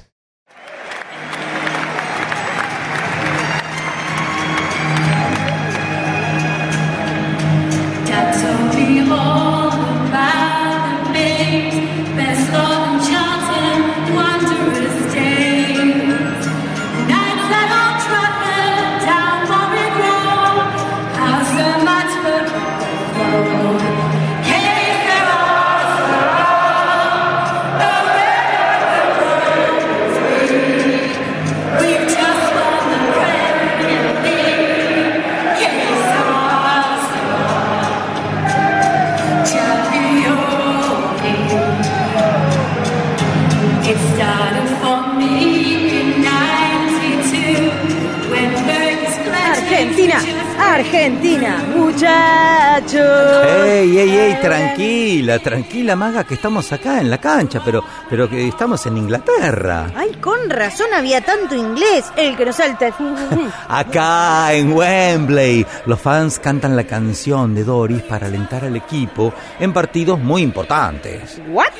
Speaker 4: Tranquila, maga, que estamos acá en la cancha, pero, pero que estamos en Inglaterra.
Speaker 5: Ay, con razón había tanto inglés. El que nos salta.
Speaker 4: Acá en Wembley, los fans cantan la canción de Doris para alentar al equipo en partidos muy importantes.
Speaker 5: ¿What?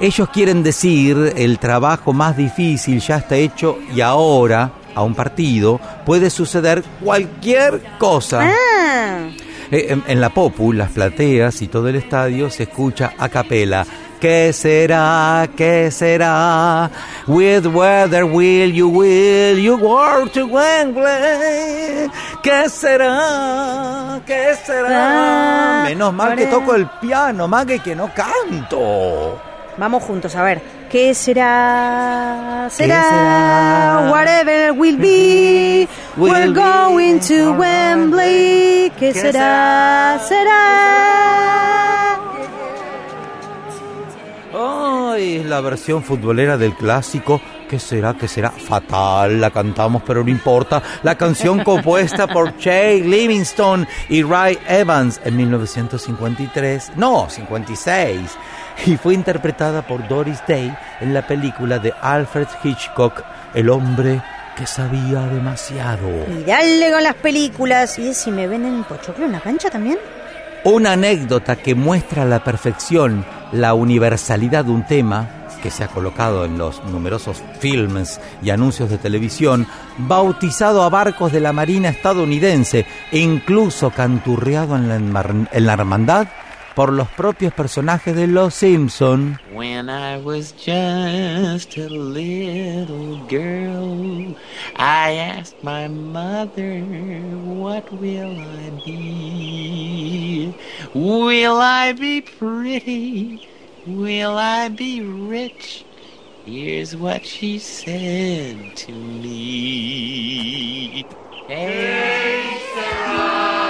Speaker 4: Ellos quieren decir el trabajo más difícil ya está hecho y ahora, a un partido, puede suceder cualquier cosa.
Speaker 5: Ah.
Speaker 4: Eh, En, en la Popu, las plateas y todo el estadio se escucha a capela. ¿Qué será? ¿Qué será? With weather will you, will you walk to Wembley? ¿Qué será? ¿Qué será?
Speaker 5: Ah,
Speaker 4: Menos mal que toco el piano, más que que no canto.
Speaker 5: Vamos juntos a ver. ¿Qué será?
Speaker 4: ¿Qué
Speaker 5: Será.
Speaker 4: será?
Speaker 5: Whatever will be.
Speaker 4: Will
Speaker 5: We're
Speaker 4: be.
Speaker 5: going to Wembley. ¿Qué
Speaker 4: ¿Qué
Speaker 5: será? Será.
Speaker 4: Ay, es la versión futbolera del clásico. ¿Qué será? ¿Qué será? Fatal, la cantamos, pero no importa. La canción compuesta por Jay Livingstone y Ray Evans en 1953. No, 56. Y fue interpretada por Doris Day en la película de Alfred Hitchcock, El hombre que sabía demasiado.
Speaker 5: Con las películas. ¿Y si me ven en Pochoclo en la cancha también?
Speaker 4: Una anécdota que muestra a la perfección la universalidad de un tema que se ha colocado en los numerosos filmes y anuncios de televisión, bautizado a barcos de la Marina estadounidense e incluso canturreado en la, en la hermandad por los propios personajes de Los Simpson.
Speaker 10: When I was just a little girl, I asked my mother, What will I be? Will I be pretty? Will I be rich? Here's what she said to me. Hey, Sarah,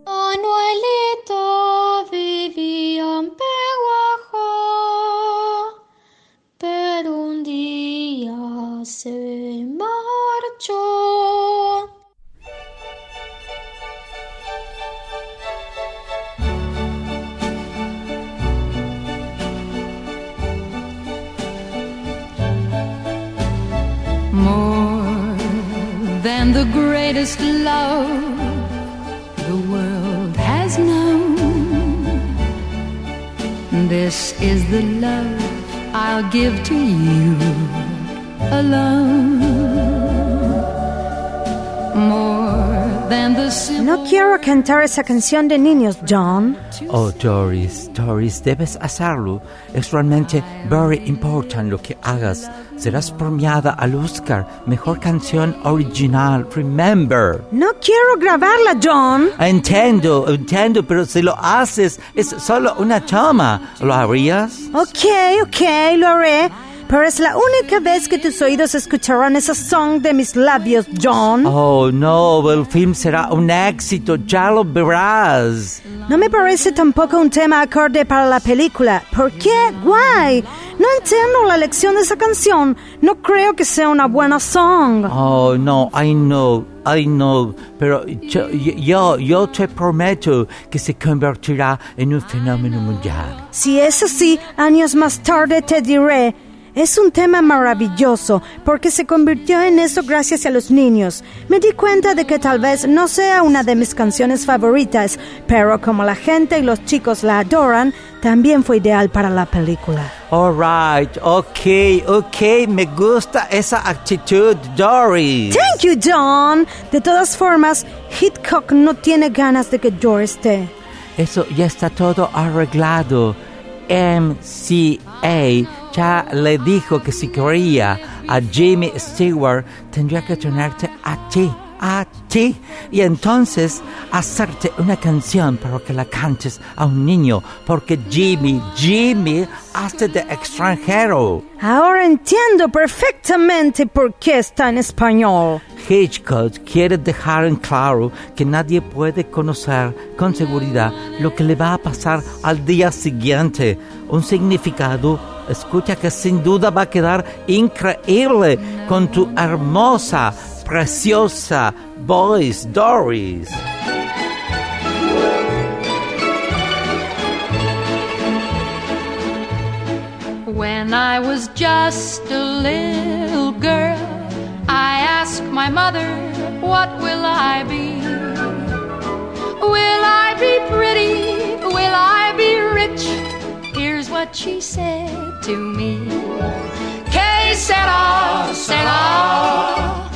Speaker 7: I'll give to you. alone.
Speaker 5: No quiero cantar esa canción de niños, John.
Speaker 4: Oh, Doris, Doris, debes hacerlo. Es realmente very important lo que hagas. Serás premiada al Oscar. Mejor canción original. Remember.
Speaker 5: No quiero grabarla, John.
Speaker 4: Entiendo, entiendo, pero si lo haces, es solo una toma. ¿Lo harías?
Speaker 5: Ok, ok, lo haré. Pero es la única vez que tus oídos escucharán esa song de mis labios, John.
Speaker 4: Oh, no, el film será un éxito, ya lo verás.
Speaker 5: No me parece tampoco un tema acorde para la película. ¿Por qué? Guay. No entiendo la lección de esa canción. No creo que sea una buena song.
Speaker 4: Oh, no, I know, I know, pero yo, yo, yo te prometo que se convertirá en un fenómeno mundial.
Speaker 5: Si es así, años más tarde te diré. Es un tema maravilloso porque se convirtió en eso gracias a los niños. Me di cuenta de que tal vez no sea una de mis canciones favoritas, pero como la gente y los chicos la adoran, también fue ideal para la película.
Speaker 4: Alright, ok, ok, me gusta esa actitud, Doris.
Speaker 5: Thank you, John. De todas formas, Hitchcock no tiene ganas de que yo esté.
Speaker 4: Eso ya está todo arreglado. MCA ya le dijo que si quería a Jimmy Stewart tendría que tenerte a ti, a ti, y entonces hacerte una canción para que la cantes a un niño, porque Jimmy, Jimmy hace de extranjero.
Speaker 5: Ahora entiendo perfectamente por qué está en español.
Speaker 4: Hitchcock quiere dejar en claro que nadie puede conocer con seguridad lo que le va a pasar al día siguiente. Un significado, escucha que sin duda va a quedar increíble con tu hermosa, preciosa voice, Doris.
Speaker 7: When I was just a little girl, I asked my mother, What will I be? Will I be pretty? Will I be rich? Here's what she said to me. Que sera, sera.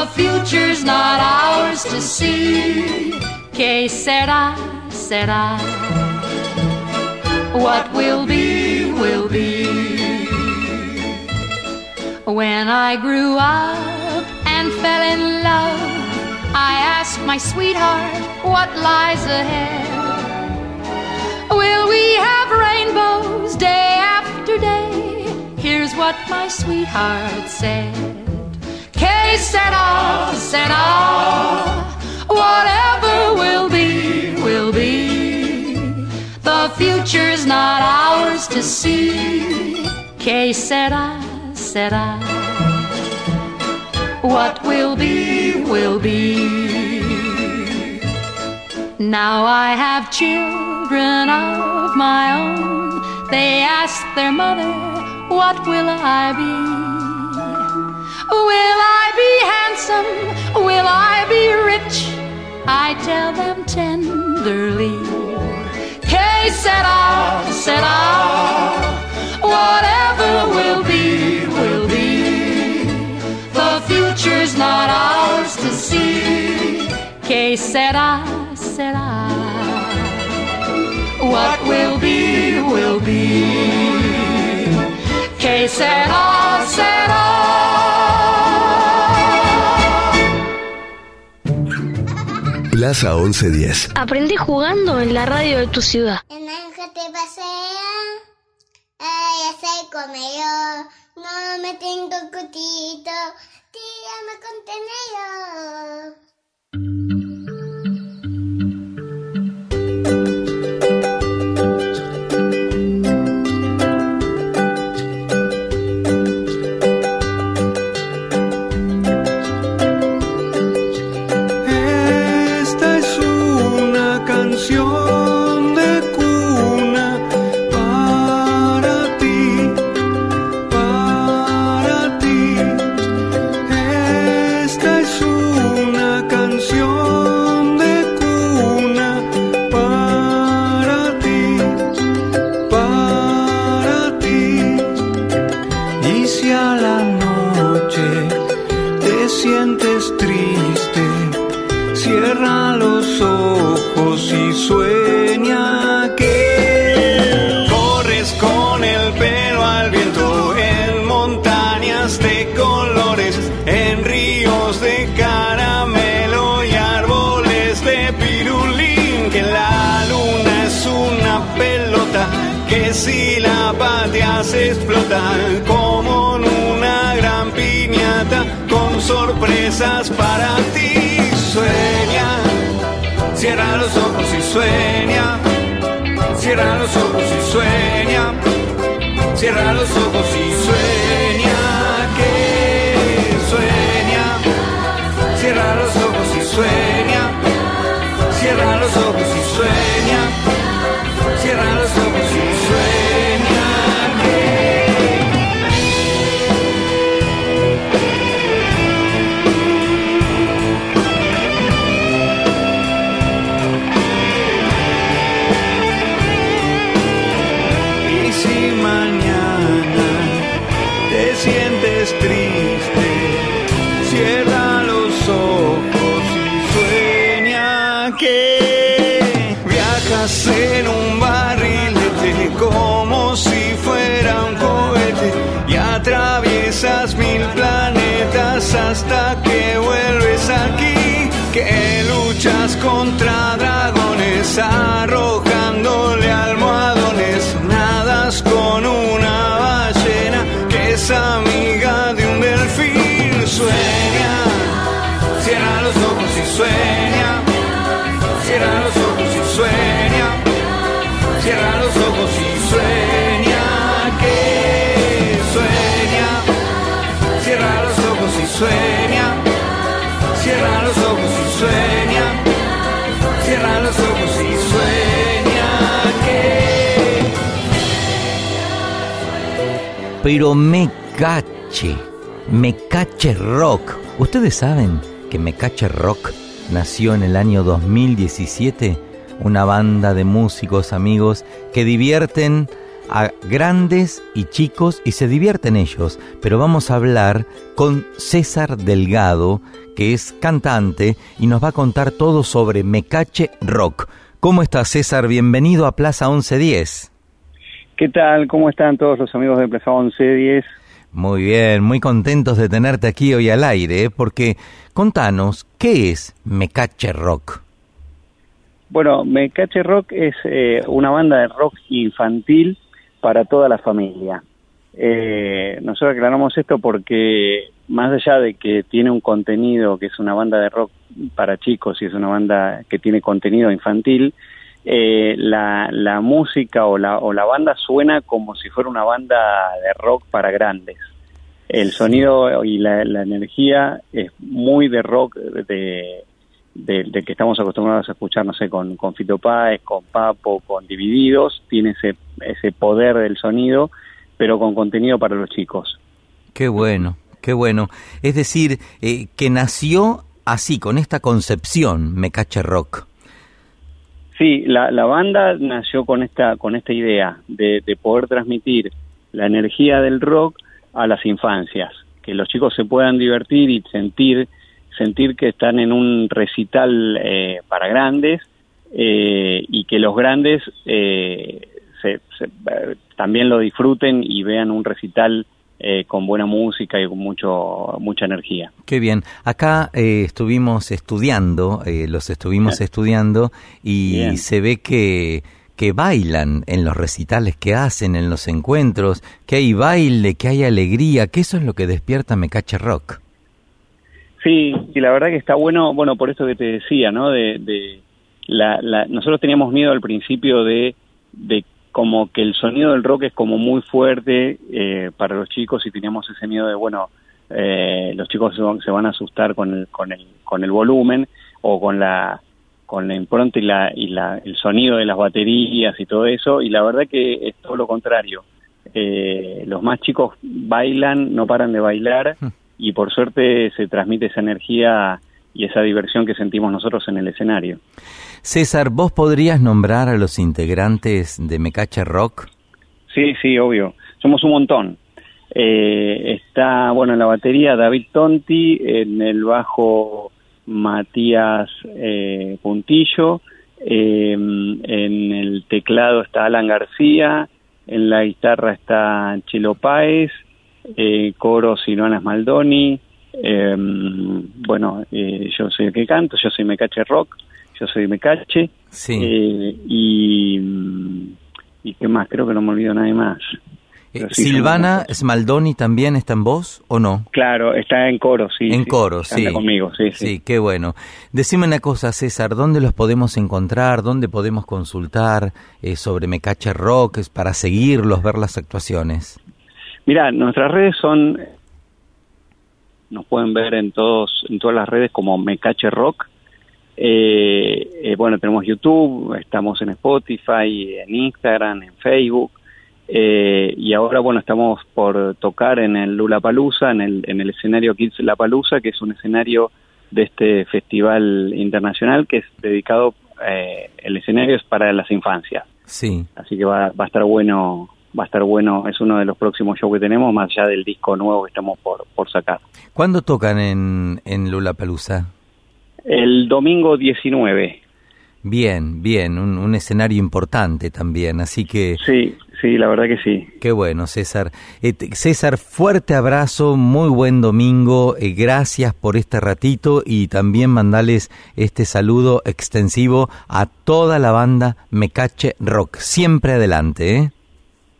Speaker 7: The future's not ours to see. Que sera, sera. What will be, will be. When I grew up and fell in love, I asked my sweetheart what lies ahead. Will we have rainbows day after day? Here's what my sweetheart said. Que sera, sera. Whatever will be, will be. The future's not ours to see. Que sera, sera. What will be, will be. Now I have children of my own. They ask their mother, What will I be? Will I be handsome? Will I be rich? I tell them tenderly. Hey, said I, said I, Whatever will be, will be. The future's not ours to see. Que sera, sera. What will be, will be. Que sera, sera.
Speaker 1: Plaza 1110.
Speaker 2: Aprendí jugando en la radio de tu ciudad.
Speaker 11: El ángel te pasea, ay, se come yo, no me tengo cutito, tírame contenedor.
Speaker 12: Esta para ti. Sueña, cierra los ojos y sueña, cierra los ojos y sueña, cierra los ojos y sueña. Que sueña, cierra los ojos y sueña, cierra los ojos
Speaker 4: Pero me cache, me cache rock. ¿Ustedes saben que me cache rock nació en el año 2017? Una banda de músicos amigos que divierten a grandes y chicos y se divierten ellos. Pero vamos a hablar con César Delgado, que es cantante y nos va a contar todo sobre Mecache Rock. ¿Cómo estás César? Bienvenido a Plaza 1110.
Speaker 13: ¿Qué tal? ¿Cómo están todos los amigos de Plaza 1110?
Speaker 4: Muy bien, muy contentos de tenerte aquí hoy al aire, ¿eh? porque contanos, ¿qué es Mecache Rock?
Speaker 13: Bueno, Mecache Rock es eh, una banda de rock infantil para toda la familia. Eh, nosotros aclaramos esto porque más allá de que tiene un contenido que es una banda de rock para chicos y es una banda que tiene contenido infantil, eh, la, la música o la, o la banda suena como si fuera una banda de rock para grandes. El sonido y la, la energía es muy de rock de, que estamos acostumbrados a escuchar, no sé, con, con Fito Páez, con Papo, con Divididos, tiene ese, ese poder del sonido, pero con contenido para los chicos.
Speaker 4: Qué bueno, qué bueno. Es decir, eh, que nació así, con esta concepción, Mecache Rock.
Speaker 13: Sí, la, la banda nació con esta, con esta idea de, de poder transmitir la energía del rock a las infancias, que los chicos se puedan divertir y sentir, sentir que están en un recital eh, para grandes eh, y que los grandes eh, se- eh, también lo disfruten y vean un recital eh, con buena música y con mucho mucha energía.
Speaker 4: Qué bien. Acá eh, estuvimos estudiando, eh, los estuvimos estudiando y
Speaker 13: Bien.
Speaker 4: se ve que que bailan en los recitales que hacen, en los encuentros, que hay baile, que hay alegría, que eso es lo que despierta Mecache Rock.
Speaker 13: Sí, y la verdad que está bueno, bueno, por esto que te decía, ¿no? De, de la, la- nosotros teníamos miedo al principio de, de como que el sonido del rock es como muy fuerte eh, para los chicos y teníamos ese miedo de, bueno, eh, los chicos se van, se van a asustar con el, con el, con el volumen o con la con la impronta y la y la el sonido de las baterías y todo eso y la verdad que es todo lo contrario. Eh, los más chicos bailan no paran de bailar y por suerte se transmite esa energía y esa diversión que sentimos nosotros en el escenario
Speaker 4: César, ¿vos podrías nombrar a los integrantes de Mecache Rock?
Speaker 13: Sí, sí, obvio. Somos un montón. Eh, está, bueno, en la batería David Tonti, en el bajo Matías eh, Puntillo, eh, en el teclado está Alan García, en la guitarra está Chelo Páez, eh, coro Silvana Maldoni, eh, bueno, eh, yo soy el que canto, yo soy Mecache Rock, yo soy Mecache,
Speaker 4: Sí.
Speaker 13: eh, y, mm, y qué ¿quién más? Creo que no me olvido nadie más.
Speaker 4: Eh,
Speaker 13: sí,
Speaker 4: Silvana Smaldoni también está en voz o no?
Speaker 13: Claro, está en coro, sí.
Speaker 4: En
Speaker 13: sí.
Speaker 4: coro, sí.
Speaker 13: Canta conmigo, sí, sí.
Speaker 4: Sí, qué bueno. Decime una cosa, César, ¿dónde los podemos encontrar? ¿Dónde podemos consultar eh, sobre Mecache Rock para seguirlos, ver las actuaciones?
Speaker 13: Mira, nuestras redes son, nos pueden ver en todos, en todas las redes como Mecache Rock. Eh, eh, bueno, tenemos YouTube, estamos en Spotify, en Instagram, en Facebook. Eh, y ahora, bueno, estamos por tocar en el Lula Palusa, en el, en el escenario Kids La Palusa, que es un escenario de este festival internacional que es dedicado, eh, el escenario es para las infancias.
Speaker 4: Sí.
Speaker 13: Así que va, va a estar bueno, va a estar bueno, es uno de los próximos shows que tenemos, más allá del disco nuevo que estamos por, por sacar.
Speaker 4: ¿Cuándo tocan en, en Lollapalooza?
Speaker 13: El domingo 19.
Speaker 4: Bien, bien, un, un escenario importante también, así que...
Speaker 13: Sí, sí, la verdad que sí.
Speaker 4: Qué bueno, César. Eh, César, fuerte abrazo, muy buen domingo, eh, gracias por este ratito y también mandales este saludo extensivo a toda la banda Mecache Rock. Siempre adelante, ¿eh?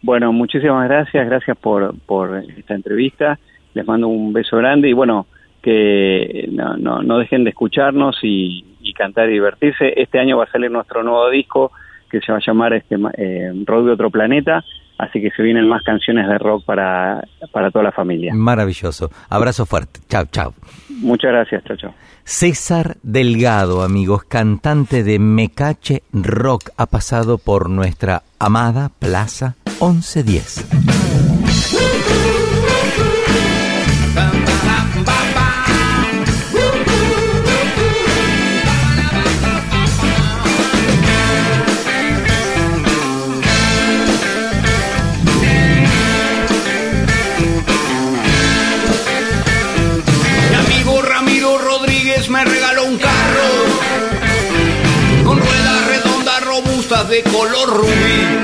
Speaker 13: Bueno, muchísimas gracias, gracias por, por esta entrevista. Les mando un beso grande y bueno, que no, no, no dejen de escucharnos y, y cantar y divertirse. Este año va a salir nuestro nuevo disco que se va a llamar este, eh, Rock de otro planeta, así que se vienen más canciones de rock para, para toda la familia.
Speaker 4: Maravilloso. Abrazo fuerte. Chao, chao.
Speaker 13: Muchas gracias, chao, chao.
Speaker 4: César Delgado, amigos, cantante de Mecache Rock, ha pasado por nuestra amada Plaza 1110.
Speaker 12: De color rubí.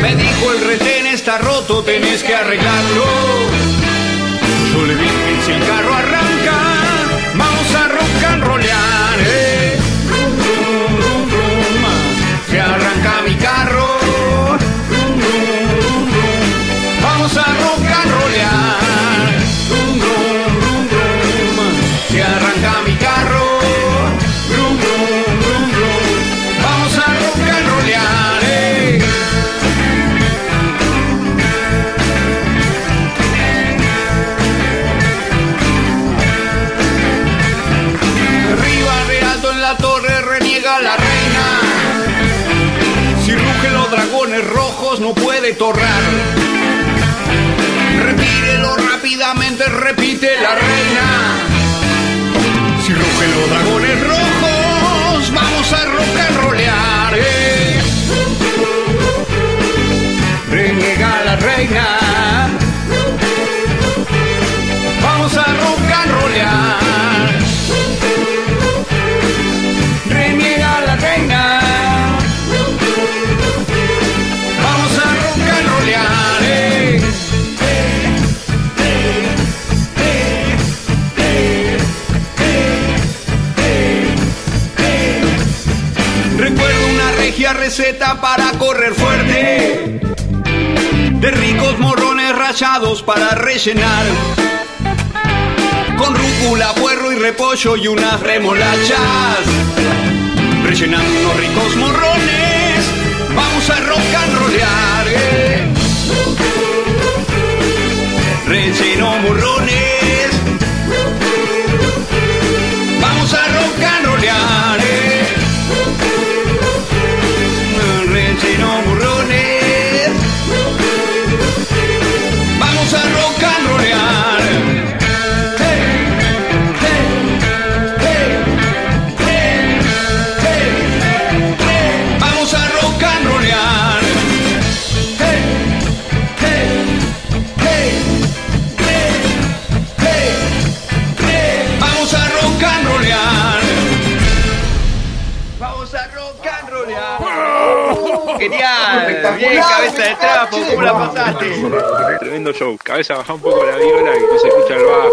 Speaker 12: Me dijo el retén está roto, tenés que arreglarlo. Yo le dije si el carro arranca, vamos a rock and rollear. eh. Repite la reina. Si rugen los dragones rojos, vamos a rock and rollear. eh. Reniega la reina. Para correr fuerte. De ricos morrones rachados para rellenar. Con rúcula, puerro y repollo y unas remolachas. Rellenando unos ricos morrones. Vamos a rock and eh. Relleno morrones.
Speaker 14: bien, cabeza de trapo, ¿cómo la pasaste?
Speaker 15: Tremendo show. Cabeza, baja un poco la viola que no se escucha el bajo.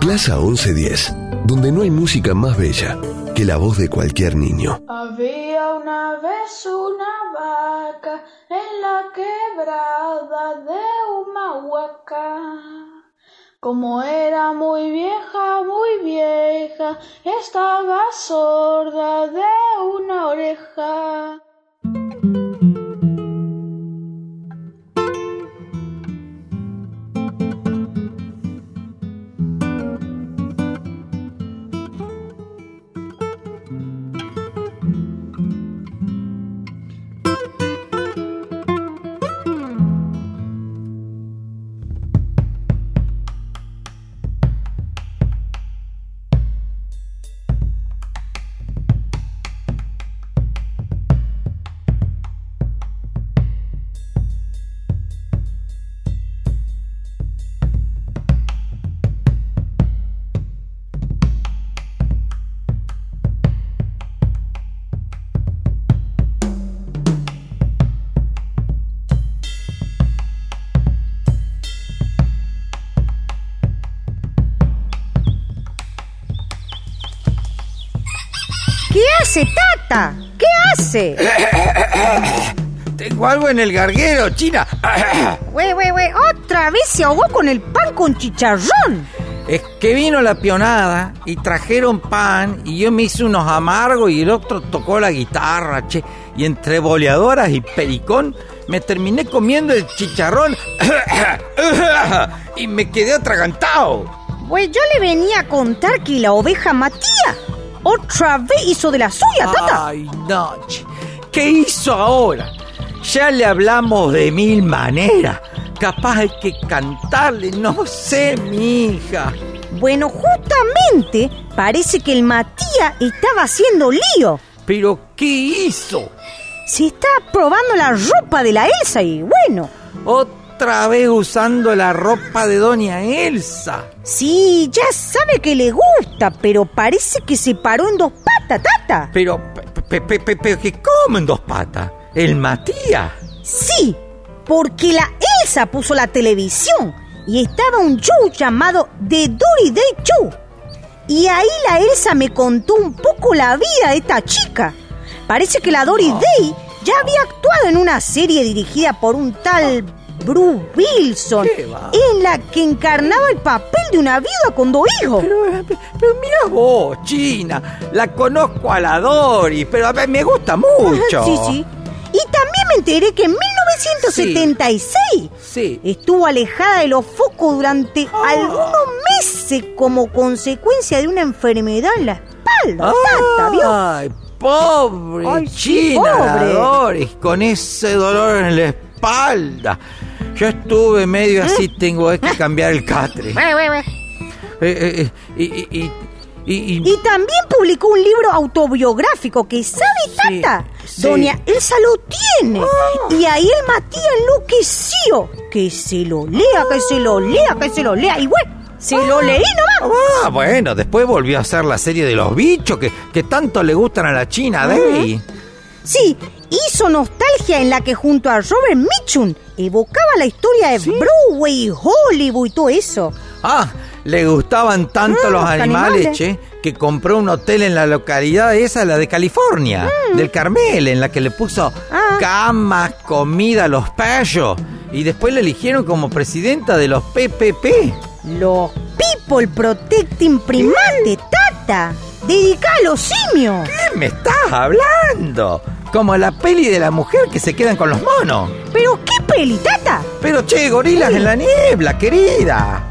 Speaker 1: Plaza 1110 donde no hay música más bella que la voz de cualquier niño.
Speaker 16: Había una vez una vaca en la quebrada de Humahuaca. Como era muy vieja, muy vieja, estaba sorda de una oreja.
Speaker 5: Hace, Tata? ¿Qué hace?
Speaker 4: Tengo algo en el garguero, China.
Speaker 5: Güey, güey, güey, otra vez se ahogó con el pan con chicharrón.
Speaker 4: Es que vino la pionada y trajeron pan y yo me hice unos amargos y el otro tocó la guitarra, che. Y entre boleadoras y pericón me terminé comiendo el chicharrón y me quedé atragantado.
Speaker 5: Güey, yo le venía a contar que la oveja Matías otra vez hizo de la suya, Tata.
Speaker 4: Ay, no. ¿Qué hizo ahora? Ya le hablamos de mil maneras. Capaz hay que cantarle, no sé, mi hija.
Speaker 5: Bueno, justamente parece que el Matías estaba haciendo lío.
Speaker 4: ¿Pero qué hizo?
Speaker 5: Se está probando la ropa de la Elsa y bueno.
Speaker 4: Otra vez usando la ropa de Doña Elsa.
Speaker 5: Sí, ya sabe que le gusta, pero parece que se paró en dos patas, Tata.
Speaker 4: Pero, pe, pe, pe, ¿qué come en dos patas? ¿El Matías?
Speaker 5: Sí, porque la Elsa puso la televisión y estaba un show llamado The Dory Day Show. Y ahí la Elsa me contó un poco la vida de esta chica. Parece que la Dory Day ya había actuado en una serie dirigida por un tal Bruce Wilson, en la que encarnaba el papel de una viuda con dos hijos.
Speaker 4: Pero, pero mira vos, China, la conozco a la Dory, pero a ver, me gusta mucho.
Speaker 5: Sí, sí. Y también me enteré que en 1976
Speaker 4: Sí.
Speaker 5: estuvo alejada de los focos durante algunos meses como consecuencia de una enfermedad en la espalda. Tata, ¿vio?
Speaker 4: Ay, pobre
Speaker 5: Ay, sí,
Speaker 4: China, la
Speaker 5: pobre.
Speaker 4: Dory, con ese dolor en la espalda. Yo estuve medio así,
Speaker 5: ¿Eh?
Speaker 4: tengo que cambiar el catre. Eh, eh, eh, y, y-
Speaker 5: también publicó un libro autobiográfico que, ¿sabe, Tata?
Speaker 4: sí.
Speaker 5: Doña Elsa lo tiene. Y ahí el Matías enloqueció. Que se lo lea, que se lo lea, que se lo lea. Y bueno, se lo leí nomás.
Speaker 4: Ah, bueno, después volvió a hacer la serie de los bichos que, que tanto le gustan a la China, Debbie.
Speaker 5: Sí, hizo nostalgia en la que junto a Robert Mitchum evocaba la historia de Broadway, y Hollywood y todo eso.
Speaker 4: Ah, le gustaban tanto
Speaker 5: Mm,
Speaker 4: los
Speaker 5: los
Speaker 4: animales,
Speaker 5: animales.
Speaker 4: che, que compró un hotel en la localidad esa, la de California,
Speaker 5: Mm.
Speaker 4: del Carmel, en la que le puso
Speaker 5: Ah.
Speaker 4: camas, comida a los payos. Y después le eligieron como presidenta de los PPP.
Speaker 5: Los People Protecting Primate, Tata. Dedicada a los simios.
Speaker 4: ¿Qué me estás hablando? Como la peli de la mujer que se quedan con los monos.
Speaker 5: ¿Pero qué peli, Tata?
Speaker 4: Pero che, gorilas en la niebla, querida.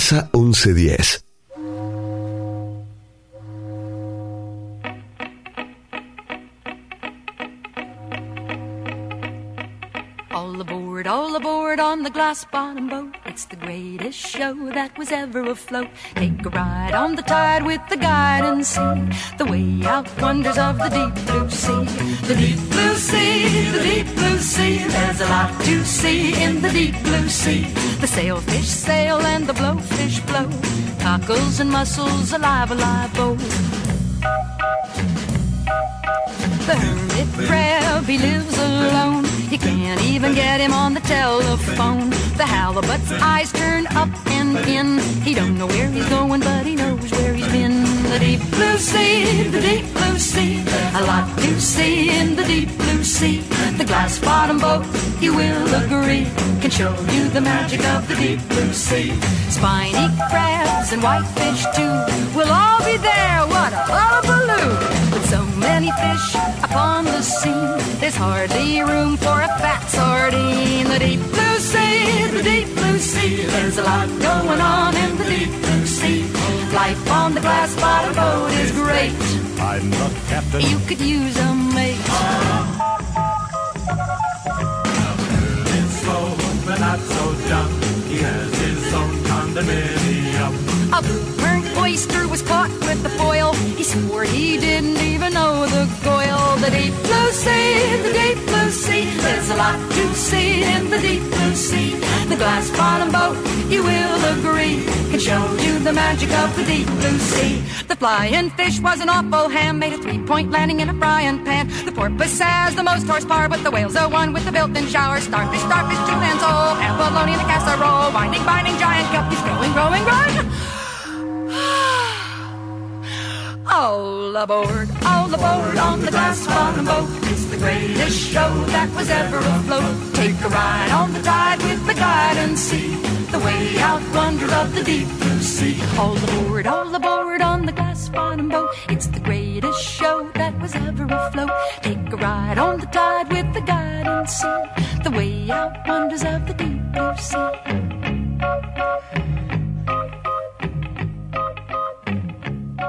Speaker 1: Plaza 1110.
Speaker 7: All aboard, all aboard on the glass bottom boat. It's the greatest show that was ever afloat. Take a ride on the tide with the guide and see the way out wonders of the deep blue sea. The deep blue sea, the deep blue sea. There's a lot to see in the deep blue sea. The sailfish sail and the blowfish blow. Cockles and mussels alive, alive, oh. The hermit crab, he lives alone. You can't even get him on the telephone. The halibut's eyes turn up in. He don't know where he's going, but he knows where he's been. The deep blue sea, the deep blue sea. A lot to see in the deep blue sea. The glass bottom boat, you will agree, can show you the magic of the deep blue sea. Spiny crabs and whitefish too will all be there. What a hullabaloo! With so many fish upon the scene, there's hardly room for a fat sardine. The deep blue sea, the deep sea. There's a lot going on in the deep blue sea. Life on the glass bottom boat is great.
Speaker 10: I'm the captain.
Speaker 7: You could use a mate.
Speaker 10: slow, but not so dumb. He has his own condominium.
Speaker 7: A burnt oyster was caught with the foil. He swore he didn't even know the goyle. The deep blue sea, the deep blue sea. There's a lot to see in the deep blue sea. The glass bottom boat, you will agree, can show you the magic of the deep blue sea. The flying fish was an awful ham, made a three-point landing in a frying pan. The porpoise has the most horsepower, but the whale's the one with the built-in shower. Starfish, starfish, two hands old, abalone in the casserole, binding, binding, giant guppies, growing, growing, growing. All aboard, all aboard on the glass bottom boat. It's the greatest show that was ever afloat. Take a ride on the tide with the guide and see the way out wonders of the deep blue sea. All aboard, all aboard on the glass bottom boat. It's the greatest show that was ever afloat. Take a ride on the tide with the guide and see the way out wonders of the deep blue sea.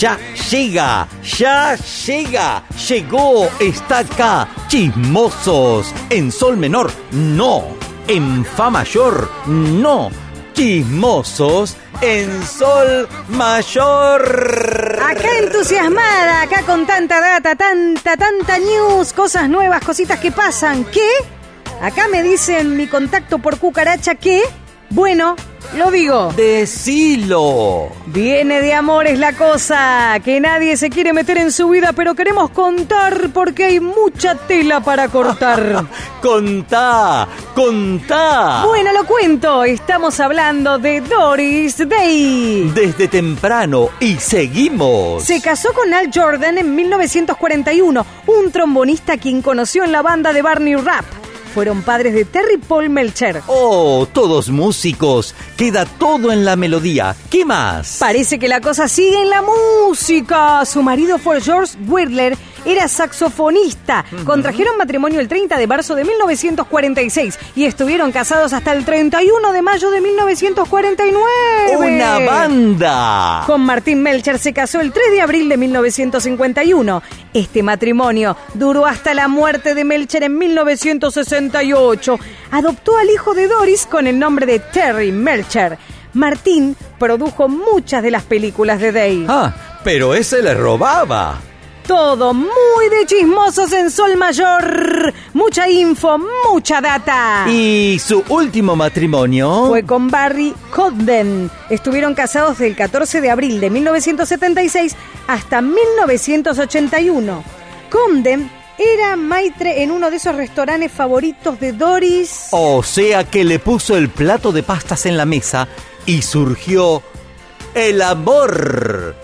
Speaker 4: Ya llega, ya llega, llegó, está acá. Chismosos. En sol menor, no. En fa mayor, no. Chismosos en sol mayor.
Speaker 5: Acá entusiasmada, acá con tanta data, tanta, tanta news, cosas nuevas, cositas que pasan. ¿Qué? Acá me dicen mi contacto por cucaracha que, bueno, lo digo.
Speaker 4: Decilo.
Speaker 5: Viene de amores la cosa, que nadie se quiere meter en su vida, pero queremos contar porque hay mucha tela para cortar.
Speaker 4: contá, contá.
Speaker 5: Bueno, lo cuento, estamos hablando de Doris Day.
Speaker 4: Desde temprano y seguimos.
Speaker 5: Se casó con Al Jordan en 1941, un trombonista quien conoció en la banda de Barney Rap. Fueron padres de Terry Paul Melcher.
Speaker 4: Oh, todos músicos. Queda todo en la melodía. ¿Qué más?
Speaker 5: Parece que la cosa sigue en la música. Su marido fue George Whirler, era saxofonista. Contrajeron matrimonio el 30 de marzo de 1946 y estuvieron casados hasta el 31 de mayo de 1949.
Speaker 4: ¡Una banda!
Speaker 5: Con Martín Melcher se casó el 3 de abril de 1951. Este matrimonio duró hasta la muerte de Melcher en 1968. Adoptó al hijo de Doris con el nombre de Terry Melcher. Martín produjo muchas de las películas de Day.
Speaker 4: Ah, pero ese le robaba.
Speaker 5: Todo muy de chismosos en Sol Mayor. Mucha info, mucha data.
Speaker 4: ¿Y su último matrimonio?
Speaker 5: Fue con Barry Codden. Estuvieron casados del 14 de abril de 1976 hasta 1981. Codden era maitre en uno de esos restaurantes favoritos de Doris.
Speaker 4: O sea que le puso el plato de pastas en la mesa y surgió el amor.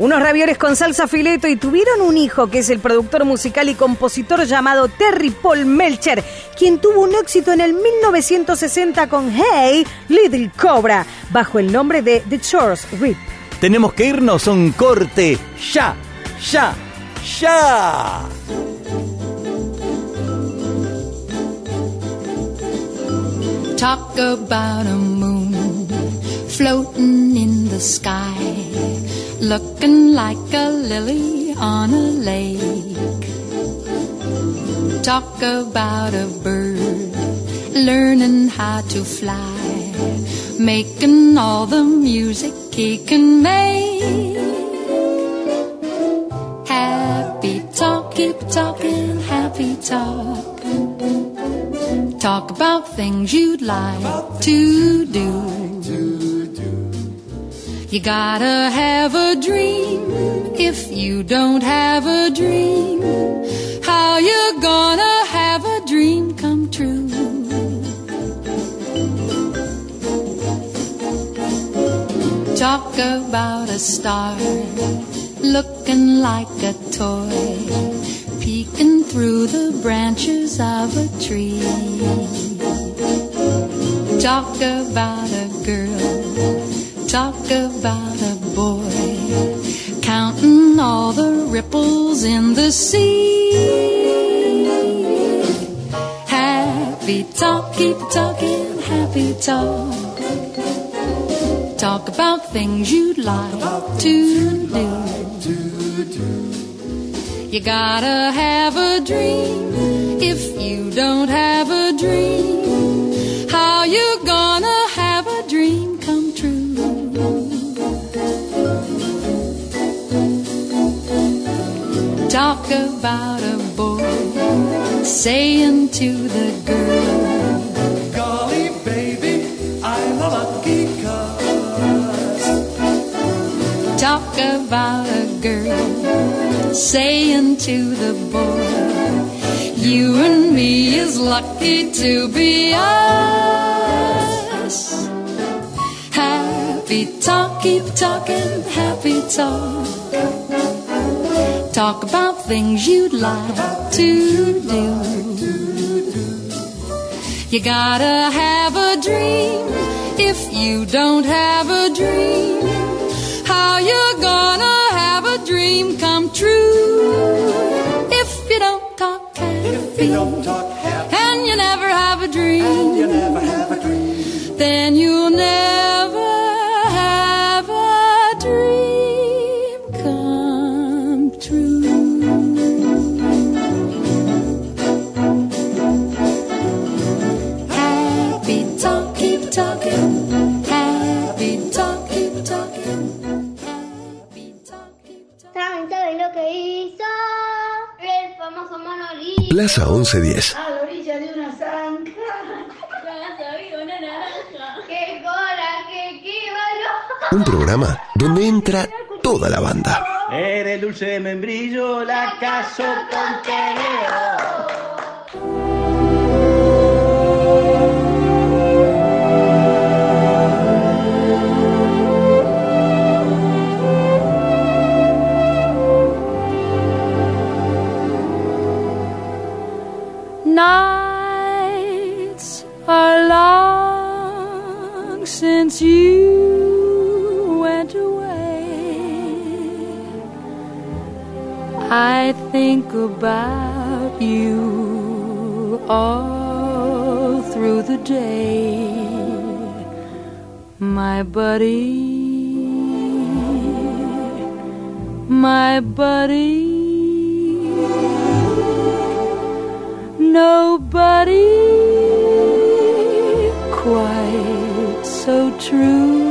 Speaker 5: Unos ravioles con salsa fileto y tuvieron un hijo que es el productor musical y compositor llamado Terry Paul Melcher, quien tuvo un éxito en el 1960 con Hey Little Cobra, bajo el nombre de The Chores Rip.
Speaker 4: Tenemos que irnos a un corte ya, ya, ya.
Speaker 7: Talk about a moon floating in the sky, looking like a lily on a lake. Talk about a bird learning how to fly, making all the music he can make. Happy talk, keep talking, happy talk. Talk about things you'd like to do. You gotta have a dream. If you don't have a dream, how you gonna have a dream come true? Talk about a star looking like a toy peeking through the branches of a tree. Talk about talk about a boy, counting all the ripples in the sea. Happy talk, keep talking, happy talk. Talk about things you'd like to do. You gotta have a dream. If you don't have a dream, how you Talk about a boy saying to the girl,
Speaker 9: Golly, baby, I'm a lucky cuz.
Speaker 7: Talk about a girl saying to the boy, You and me is lucky to be us. Happy talk, keep talking, happy talk. Talk about things you'd like to do. You gotta have a dream. If you don't have a dream, how you gonna have a dream come true? If you don't talk happy, and you never have a dream, then you'll
Speaker 1: Plaza 1110.
Speaker 16: A la orilla de una zanja. ¡Qué coraje, qué valor!
Speaker 1: Un programa donde entra toda la banda.
Speaker 14: Eres dulce de membrillo, la caso con
Speaker 7: Nights are long since you went away. I think about you all through the day, my buddy, my buddy. nobody quite so true.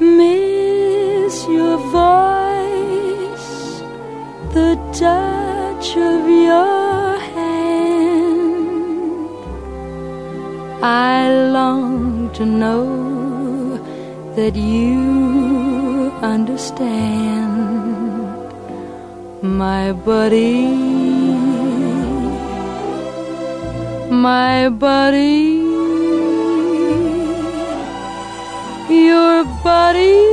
Speaker 7: Miss your voice, the touch of your hand. I long to know that you understand my buddy, my buddy, your buddy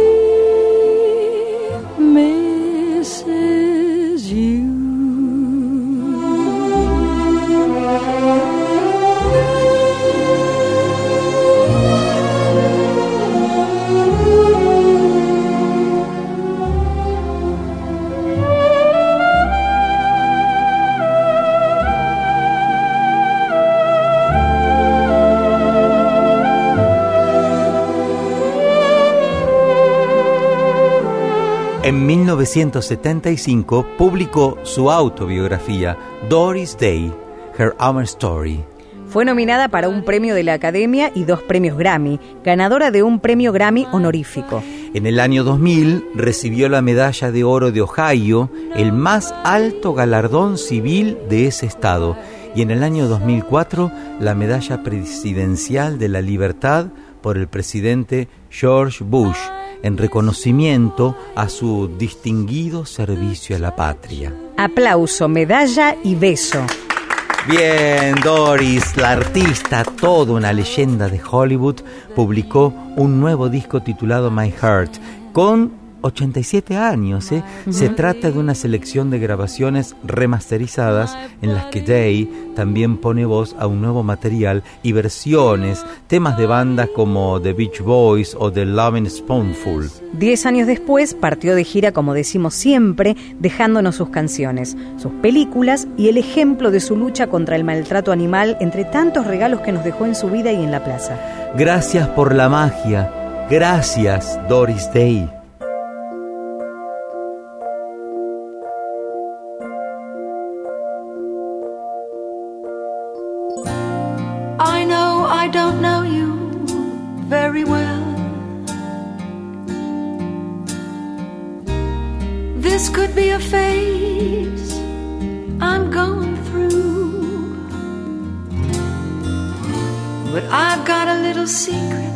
Speaker 4: 1975 publicó su autobiografía Doris Day, Her Hour Story.
Speaker 5: Fue nominada para un premio de la Academia y dos premios Grammy, ganadora de un premio Grammy honorífico.
Speaker 4: En el año 2000 recibió la Medalla de Oro de Ohio, el más alto galardón civil de ese estado, y en el año 2004 la Medalla Presidencial de la Libertad por el presidente George Bush, en reconocimiento a su distinguido servicio a la patria.
Speaker 5: Aplauso, medalla y beso.
Speaker 4: Bien, Doris, la artista, toda una leyenda de Hollywood, publicó un nuevo disco titulado My Heart con 87 años. ¿eh? Se trata de una selección de grabaciones remasterizadas en las que Day también pone voz a un nuevo material y versiones, temas de bandas como The Beach Boys o The Loving Spoonful.
Speaker 5: Diez años después partió de gira, como decimos siempre, dejándonos sus canciones, sus películas y el ejemplo de su lucha contra el maltrato animal entre tantos regalos que nos dejó en su vida y en la plaza.
Speaker 4: Gracias por la magia. Gracias, Doris Day.
Speaker 7: I don't know you very well. This could be a phase I'm going through. But I've got a little secret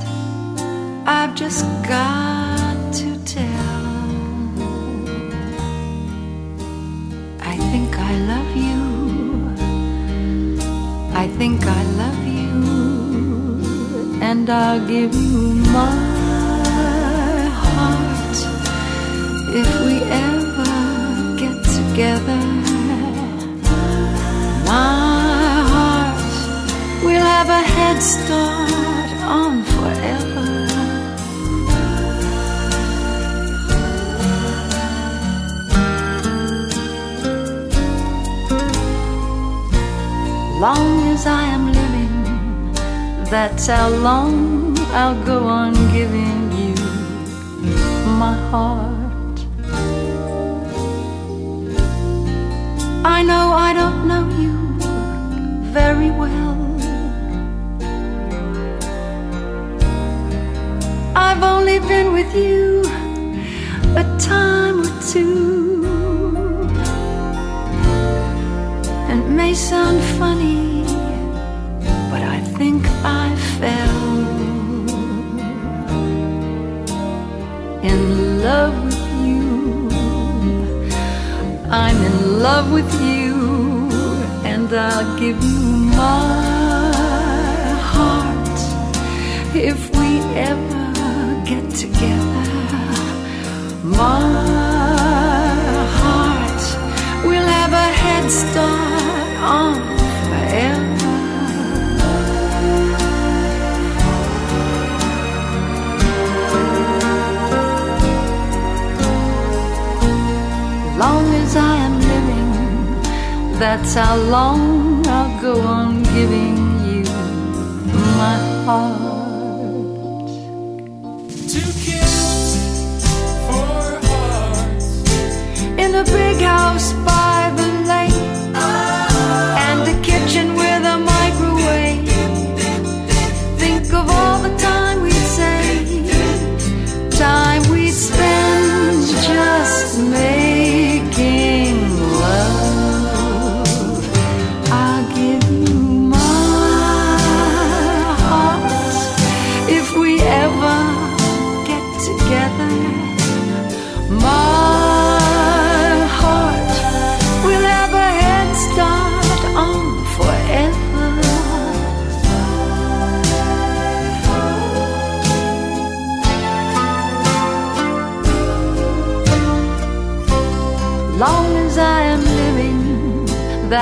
Speaker 7: I've just got to tell. I think I love you. I think I love you, and I'll give you my heart if we ever get together. My heart will have a head start on forever. long as I am that's how long I'll go on giving you my heart. I know I don't know you very well. I've only been with you a time or two. And it may sound funny, love with you, and I'll give you my heart if we ever get together. My heart will have a head start on forever. That's how long I'll go on giving you my heart.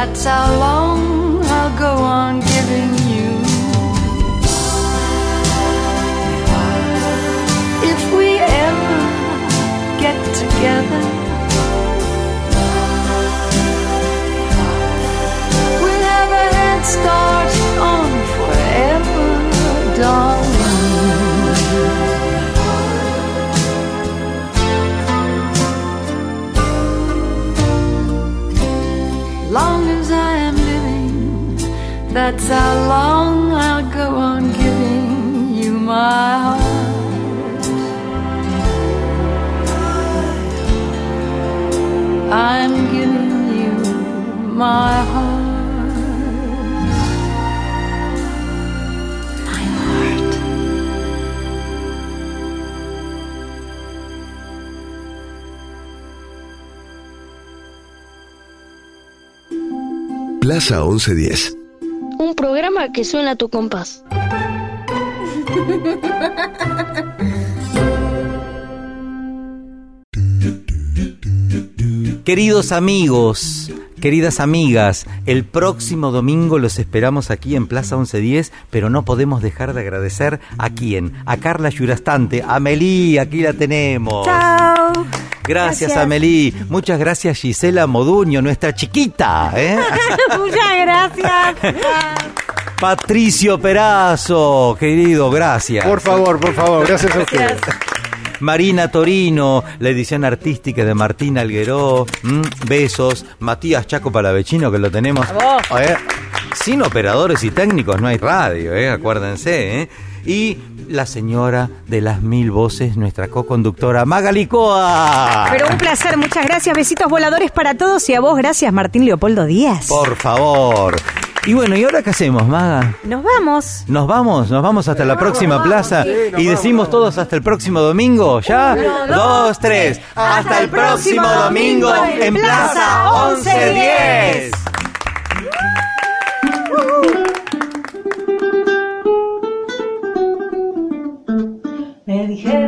Speaker 7: That's how long I'll go on that's how long I'll go on giving you my heart. I'm giving you my heart.
Speaker 1: Plaza 1110.
Speaker 2: Que suena a tu compás.
Speaker 4: Queridos amigos, queridas amigas, el próximo domingo los esperamos aquí en Plaza 1110, pero no podemos dejar de agradecer a quién, a Carla Yurastante, a Melí, aquí la tenemos.
Speaker 5: Chao.
Speaker 4: Gracias,
Speaker 5: Gracias.
Speaker 4: Amelí. Muchas gracias, Gisela Moduño, nuestra chiquita. ¿eh?
Speaker 5: Muchas gracias.
Speaker 4: Patricio Perazo, querido, gracias.
Speaker 17: Por favor, por favor, gracias a ustedes.
Speaker 4: Marina Torino, la edición artística de Martín Algueró. Besos. Matías Chaco Palavecino, que lo tenemos. Eh, sin operadores y técnicos no hay radio, eh, acuérdense. eh. Y la señora de las mil voces, nuestra co-conductora Magali Coa.
Speaker 5: Pero un placer, muchas gracias. Besitos voladores para todos y a vos, gracias Martín Leopoldo Díaz.
Speaker 4: Por favor. Y bueno, ¿y ahora qué hacemos, Maga?
Speaker 5: Nos vamos.
Speaker 4: Nos vamos, nos vamos hasta la próxima plaza y decimos todos hasta el próximo domingo, ¿ya?
Speaker 5: Uno,
Speaker 4: Dos, tres. Hasta el próximo domingo en Plaza 1110.
Speaker 3: Me dijeron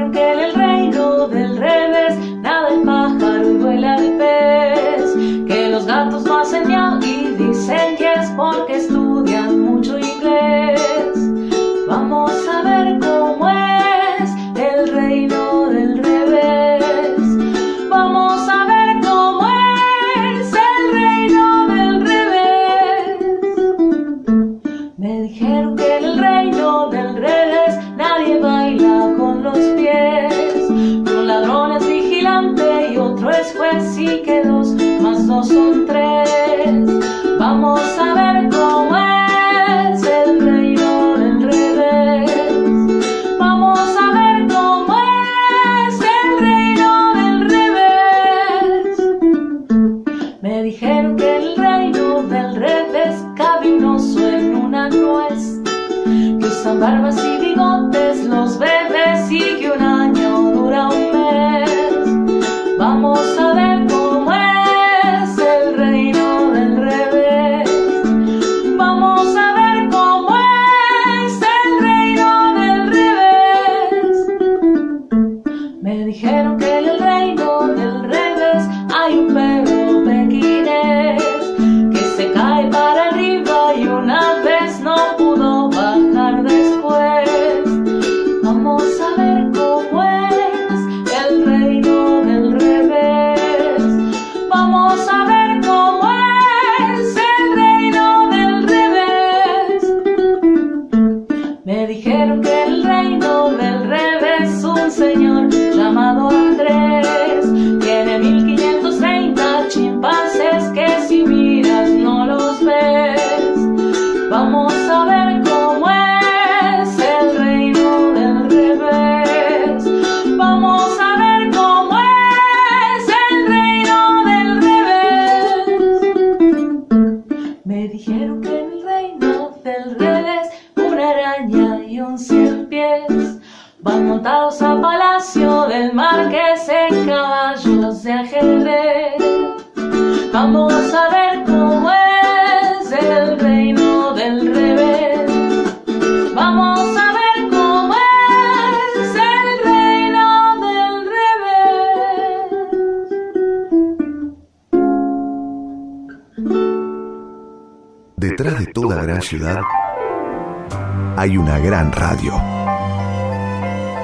Speaker 1: hay una gran radio.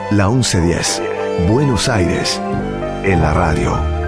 Speaker 1: La 1110, Buenos Aires, en la radio.